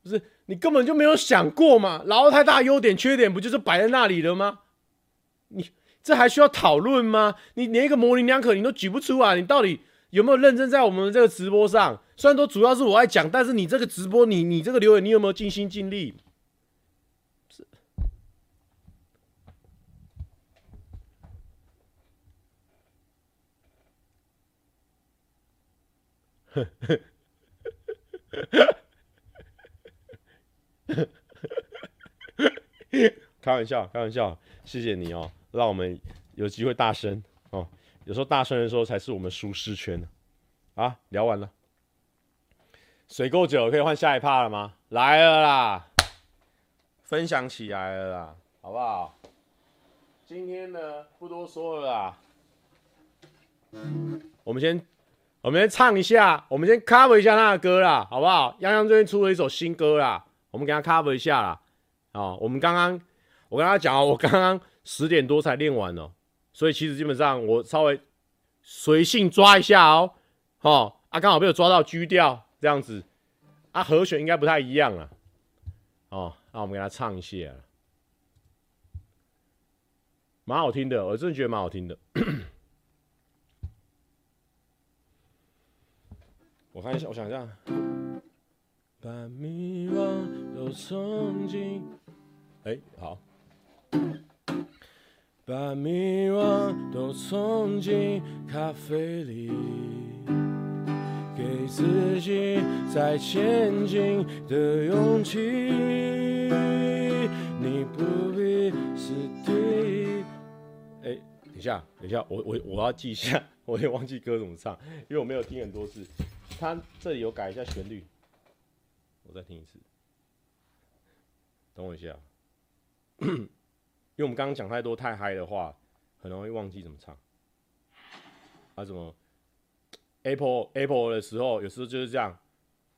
不是。你根本就没有想过嘛，老二太大优点缺点不就是摆在那里了吗？你这还需要讨论吗？你连一个模棱两可你都举不出来，你到底有没有认真在我们这个直播上？虽然说主要是我爱讲，但是你这个直播，你你这个留言，你有没有尽心尽力？是，呵呵呵呵。开玩笑，开玩笑，谢谢你哦，让我们有机会大声哦。有时候大声的时候才是我们舒适圈。啊，聊完了，水够久，可以换下一趴了吗？来了啦，分享起来了啦，好不好？今天呢，不多说了啦。我们先，我们先唱一下，我们先 cover 一下他的歌啦，好不好？泱泱最近出了一首新歌啦。我们给他 cover 一下啦，哦，我们刚刚我跟他讲哦，我刚刚十点多才练完哦，所以其实基本上我稍微随性抓一下哦，哦，啊，刚好被我抓到 G 调这样子，啊，和弦应该不太一样啊，哦，那我们给他唱一下，蛮好听的，我真的觉得蛮好听的，我看一下，我想一下。把迷惘都冲进，哎，好。把迷惘都冲进咖啡里，给自己再前进的勇气。你不必死敌。哎，等一下，等一下，我我我要记一下，我也忘记歌怎么唱，因为我没有听很多次。他这里有改一下旋律。我再听一次，等我一下，因为我们刚刚讲太多太嗨的话，很容易忘记怎么唱。啊，怎么 Apple Apple 的时候，有时候就是这样，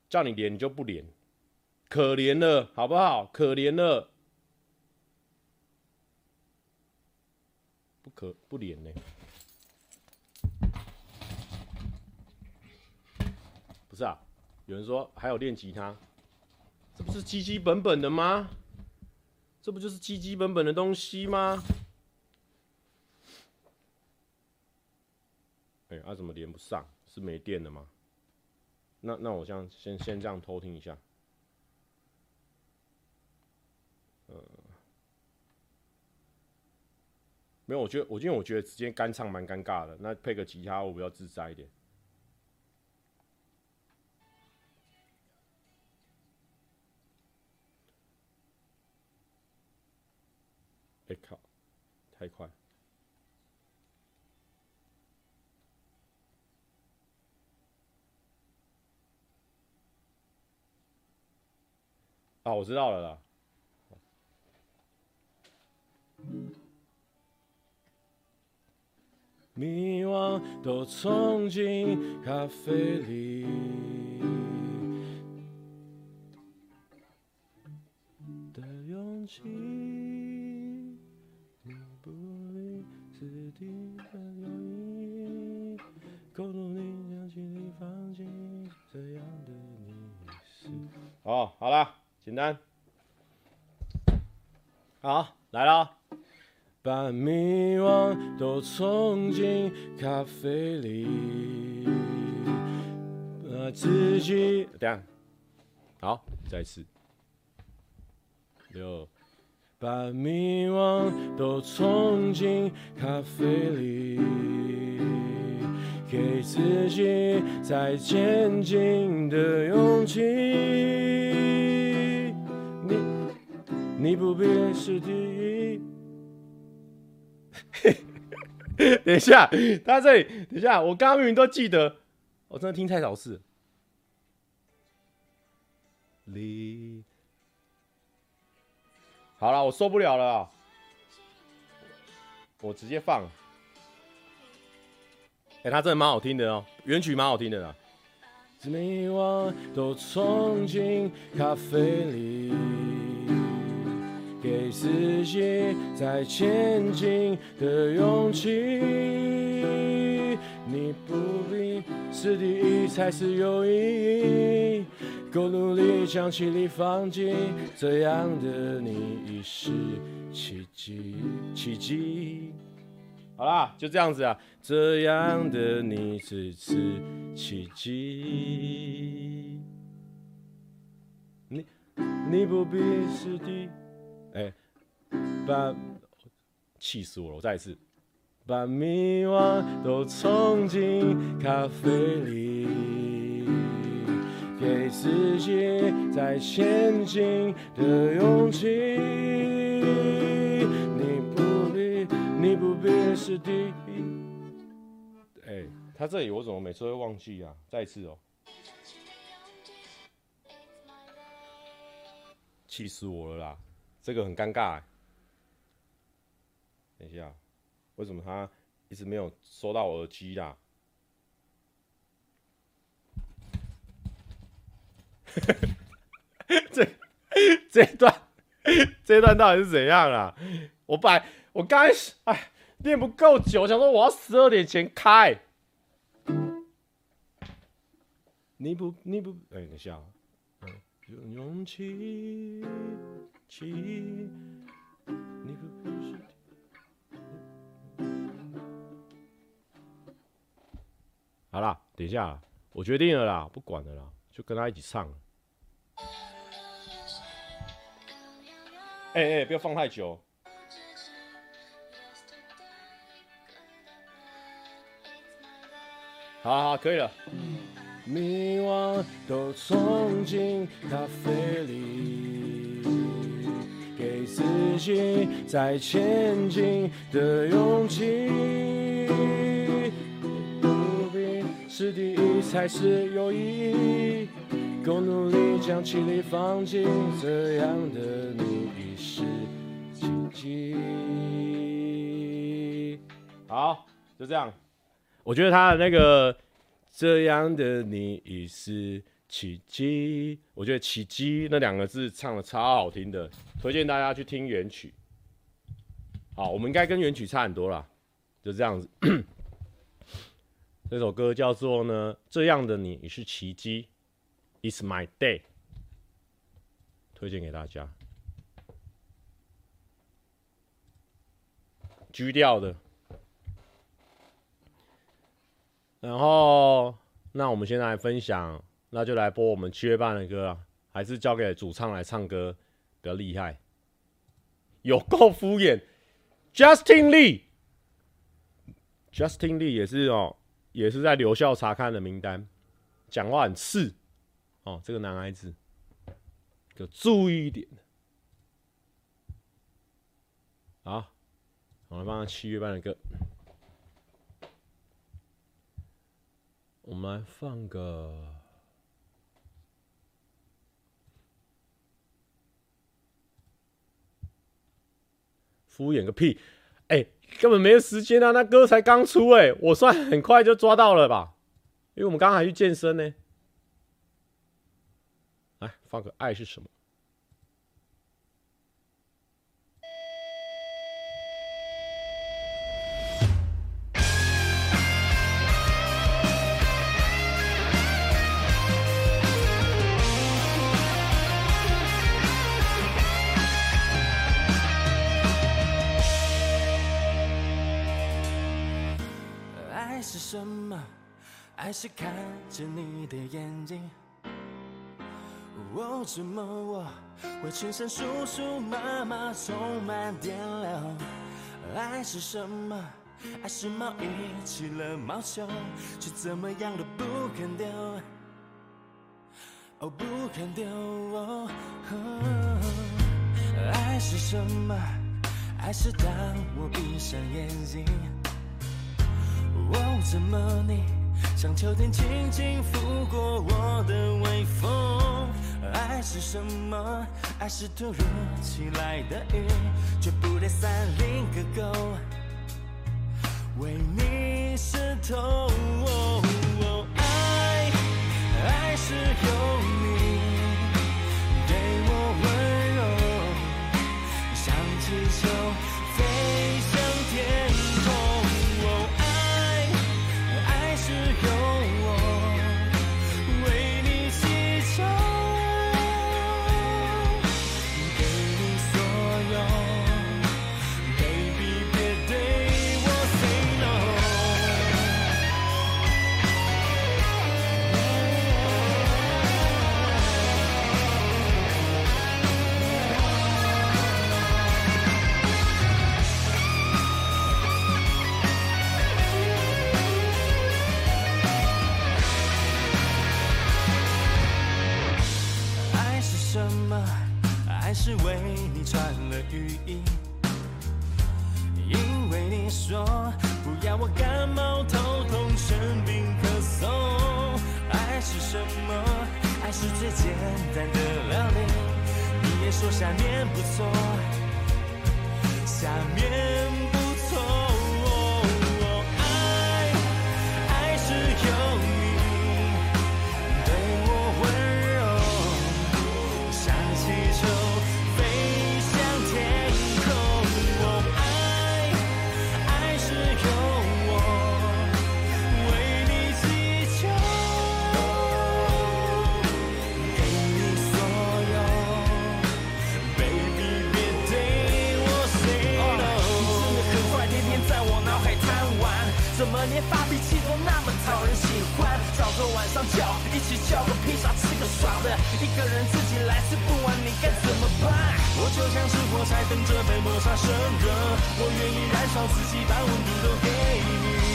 叫你连你就不连，可怜了，好不好？可怜了，不可不连呢？不是啊，有人说还有练吉他。这不是基基本本的吗？这不就是基基本本的东西吗？哎，啊怎么连不上？是没电了吗？那那我这样先先这样偷听一下。呃，没有，我觉得我因为我觉得直接干唱蛮尴尬的，那配个吉他我比较自在一点。太快！啊，我知道了啦。迷惘都冲进咖啡里的勇气。此。放弃这样的你是。好，好了，简单。好，来了。把迷惘都冲进咖啡里，把自己。等下，好，再次。六。把迷惘都冲进咖啡里，给自己再前进的勇气。你，你不必是第一。等一下，他这里，等一下，我刚刚明明都记得，我真的听太少次。你，好了，我受不了了，我直接放。哎、欸，他真的蛮好听的哦，原曲蛮好听的啦。迷惘都冲进咖啡里。给自己再前进的勇气，你不必是第一才是有意义，够努力将气力放进，这样的你已是奇迹，奇迹。好啦，就这样子啊，这样的你只是奇迹，你你不必是第。哎、欸，把气死我了！我再一次，把迷惘都冲进咖啡里，给自己再前进的勇气。你不必，你不必是第一。哎、他这里我怎么每次会忘记啊？再一次哦，气死我了啦！这个很尴尬，等一下，为什么他一直没有收到我耳机啦？这这一段这一段到底是怎样啦？我本来我刚开始哎练不够久，想说我要十二点前开。你不你不哎，等一下，有勇气。你好啦，等一下，我决定了啦，不管了啦，就跟他一起唱。哎、欸、哎、欸，不要放太久。好好，可以了。迷惘都冲进咖啡里。给自己再前进的勇气，是第一才是有意义，够努力将气力放进，这样的你已是奇迹。好，就这样。我觉得他的那个这样的你已是。奇迹，我觉得“奇迹”那两个字唱得超好听的，推荐大家去听原曲。好，我们应该跟原曲差很多啦，就这样子。这首歌叫做呢，这样的你，是奇迹，It's my day，推荐给大家。G 调的，然后那我们现在来分享。那就来播我们七月半的歌啊，还是交给主唱来唱歌比较厉害，有够敷衍。Justin Lee，Justin Lee 也是哦，也是在留校查看的名单，讲话很刺哦，这个男孩子，就注意一点。好，我来放他七月半的歌，我们来放个。敷衍个屁！哎、根本没有时间啊！那歌才刚出哎、我算很快就抓到了吧？因为我们刚刚还去健身呢。来放个爱是什么？什么爱是看着你的眼睛。哦，怎么我会全身酥酥麻麻充满电流？爱是什么？爱是毛衣起了毛球，却怎么样都不肯丢。哦，不肯丢。哦，爱是什么？爱是当我闭上眼睛。怎么你像秋天轻轻拂过我的微风？爱是什么？爱是突如其来的雨，却不带伞淋个够，为你湿透。哦，爱，爱是永恒说不要我感冒、头痛、生病、咳嗽。爱是什么？爱是最简单的料理。你也说下面不错，下面。连发脾气都那么讨人喜欢，找个晚上叫一起叫个披萨，吃个爽的，一个人自己来吃不完，你该怎么办？我就像是火柴，等着被摩擦生热，我愿意燃烧自己，把温度都给你，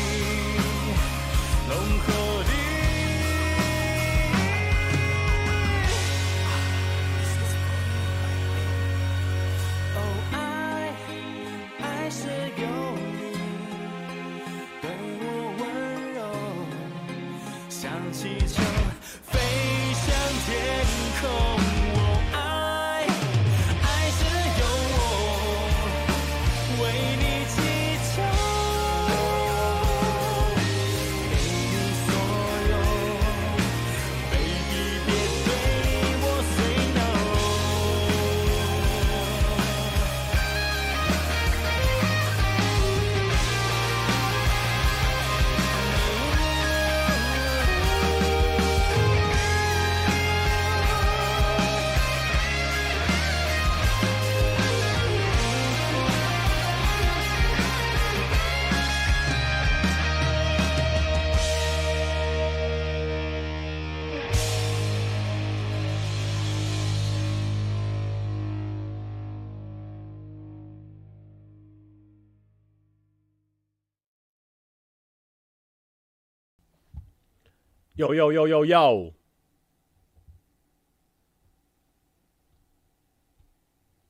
有有有有有，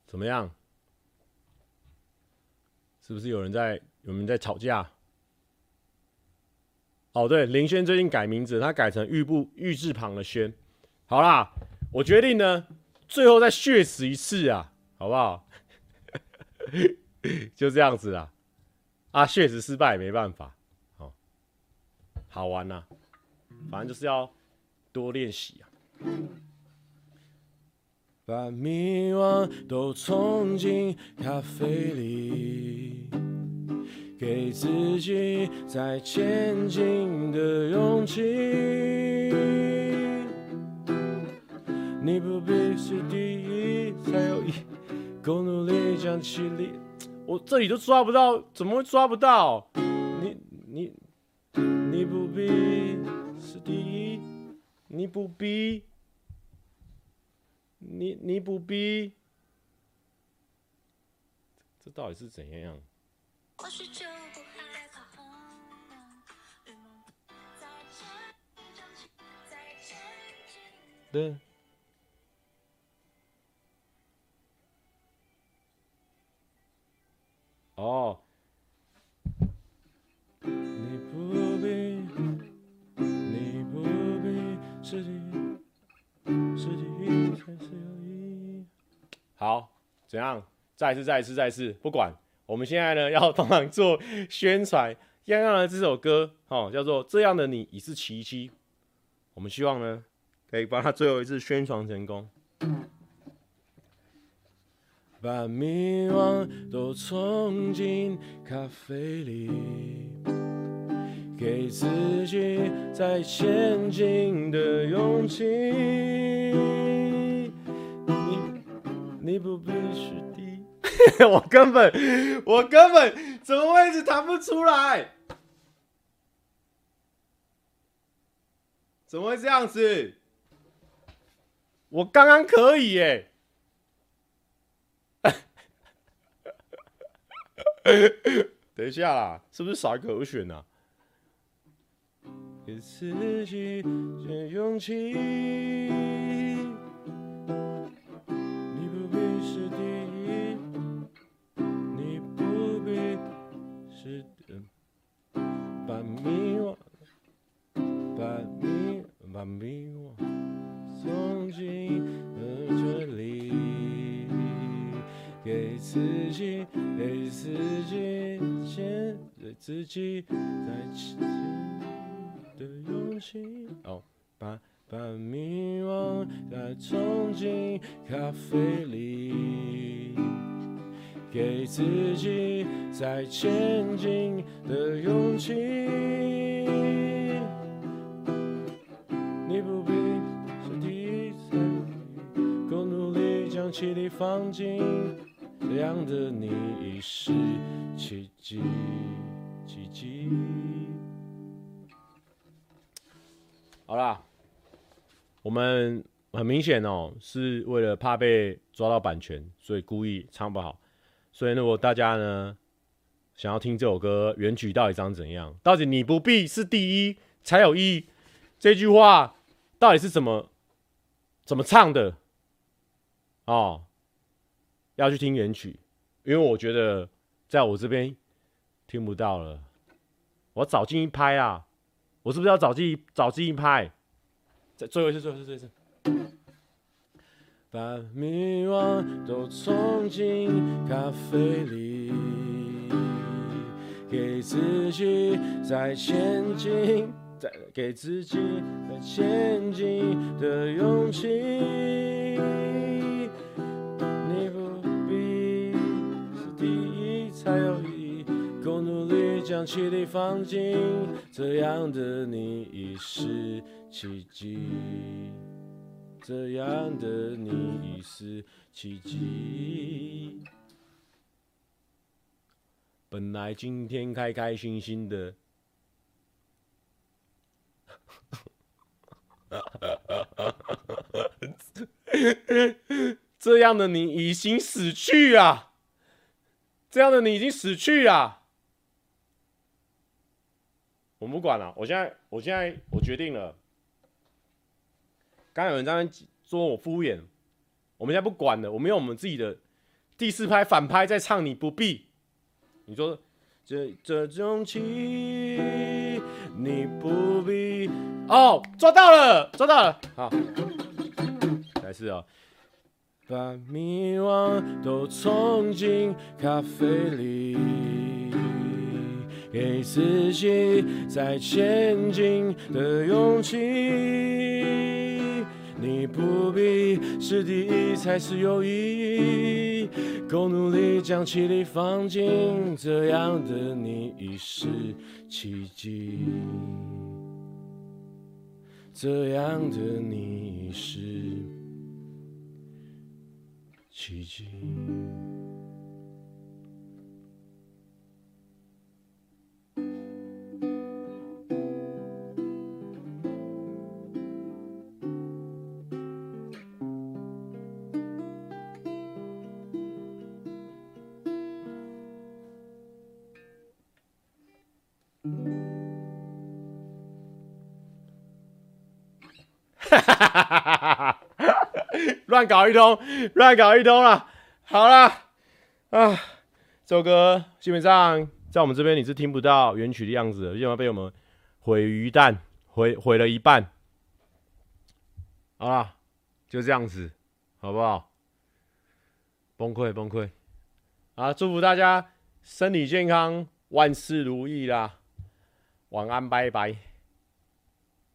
怎么样？是不是有人在有人在吵架？哦，对，林轩最近改名字，他改成玉部玉字旁的轩。好啦，我决定呢，最后再血死一次啊，好不好？就这样子啦。啊，血死失败没办法，好，好玩呐、啊。反正就是要多练习啊！把迷惘都冲进咖啡里，给自己再前进的勇气。你不必是第一，才有一，够努力将气力。我这里都抓不到，怎么会抓不到？你你你不必。你不必，你你不必，这到底是怎样？对。哦。好，怎样？再次，再次，再次，不管。我们现在呢，要帮忙做宣传。样样的这首歌，哦，叫做《这样的你已是奇迹》。我们希望呢，可以帮他最后一次宣传成功。把迷惘都冲进咖啡里，给自己再前进的勇气。你不必是第，我根本我根本怎么会一直弹不出来？怎么会这样子？我刚刚可以耶。等一下啦，是不是少一个和弦呢？给自己些勇气，自己再次的勇气。哦，把把迷惘再冲进咖啡里，给自己再前进显哦，是为了怕被抓到版权，所以故意唱不好。所以如果大家呢想要听这首歌原曲到底长怎样，到底你不必是第一才有意义，这句话到底是怎么怎么唱的？哦。要去听原曲，因为我觉得在我这边听不到了。我找进一拍啊！我是不是要找进找进一拍？再最后一次，最后一次，最后一次。把迷惘都冲进咖啡里，给自己再前进，再给自己再前进的勇气。你不必是第一才有意义，够努力将气力放进，这样的你已是奇迹，这样的你已是奇迹。本来今天开开心心的，这样的你已经死去啊！这样的你已经死去啊！我们不管了，我现在，我现在，我决定了。刚有人在那说我敷衍，我们现在不管了，我们用我们自己的第四拍反拍在唱，你不必。你说这这种情，你不必。哦，抓到了，抓到了，好，来试哦。把迷惘都冲进咖啡里，给自己再前进的勇气。你不必是第一才是有意义，够努力将气力放进，这样的你已是奇迹，这样的你已是。奇迹。乱搞一通，乱搞一通了。好了，啊，这首歌基本上在我们这边你是听不到原曲的样子的，因为被我们毁于一旦，毁毁了一半。好了，就这样子，好不好？崩溃崩溃。啊，祝福大家身体健康，万事如意啦！晚安，拜拜。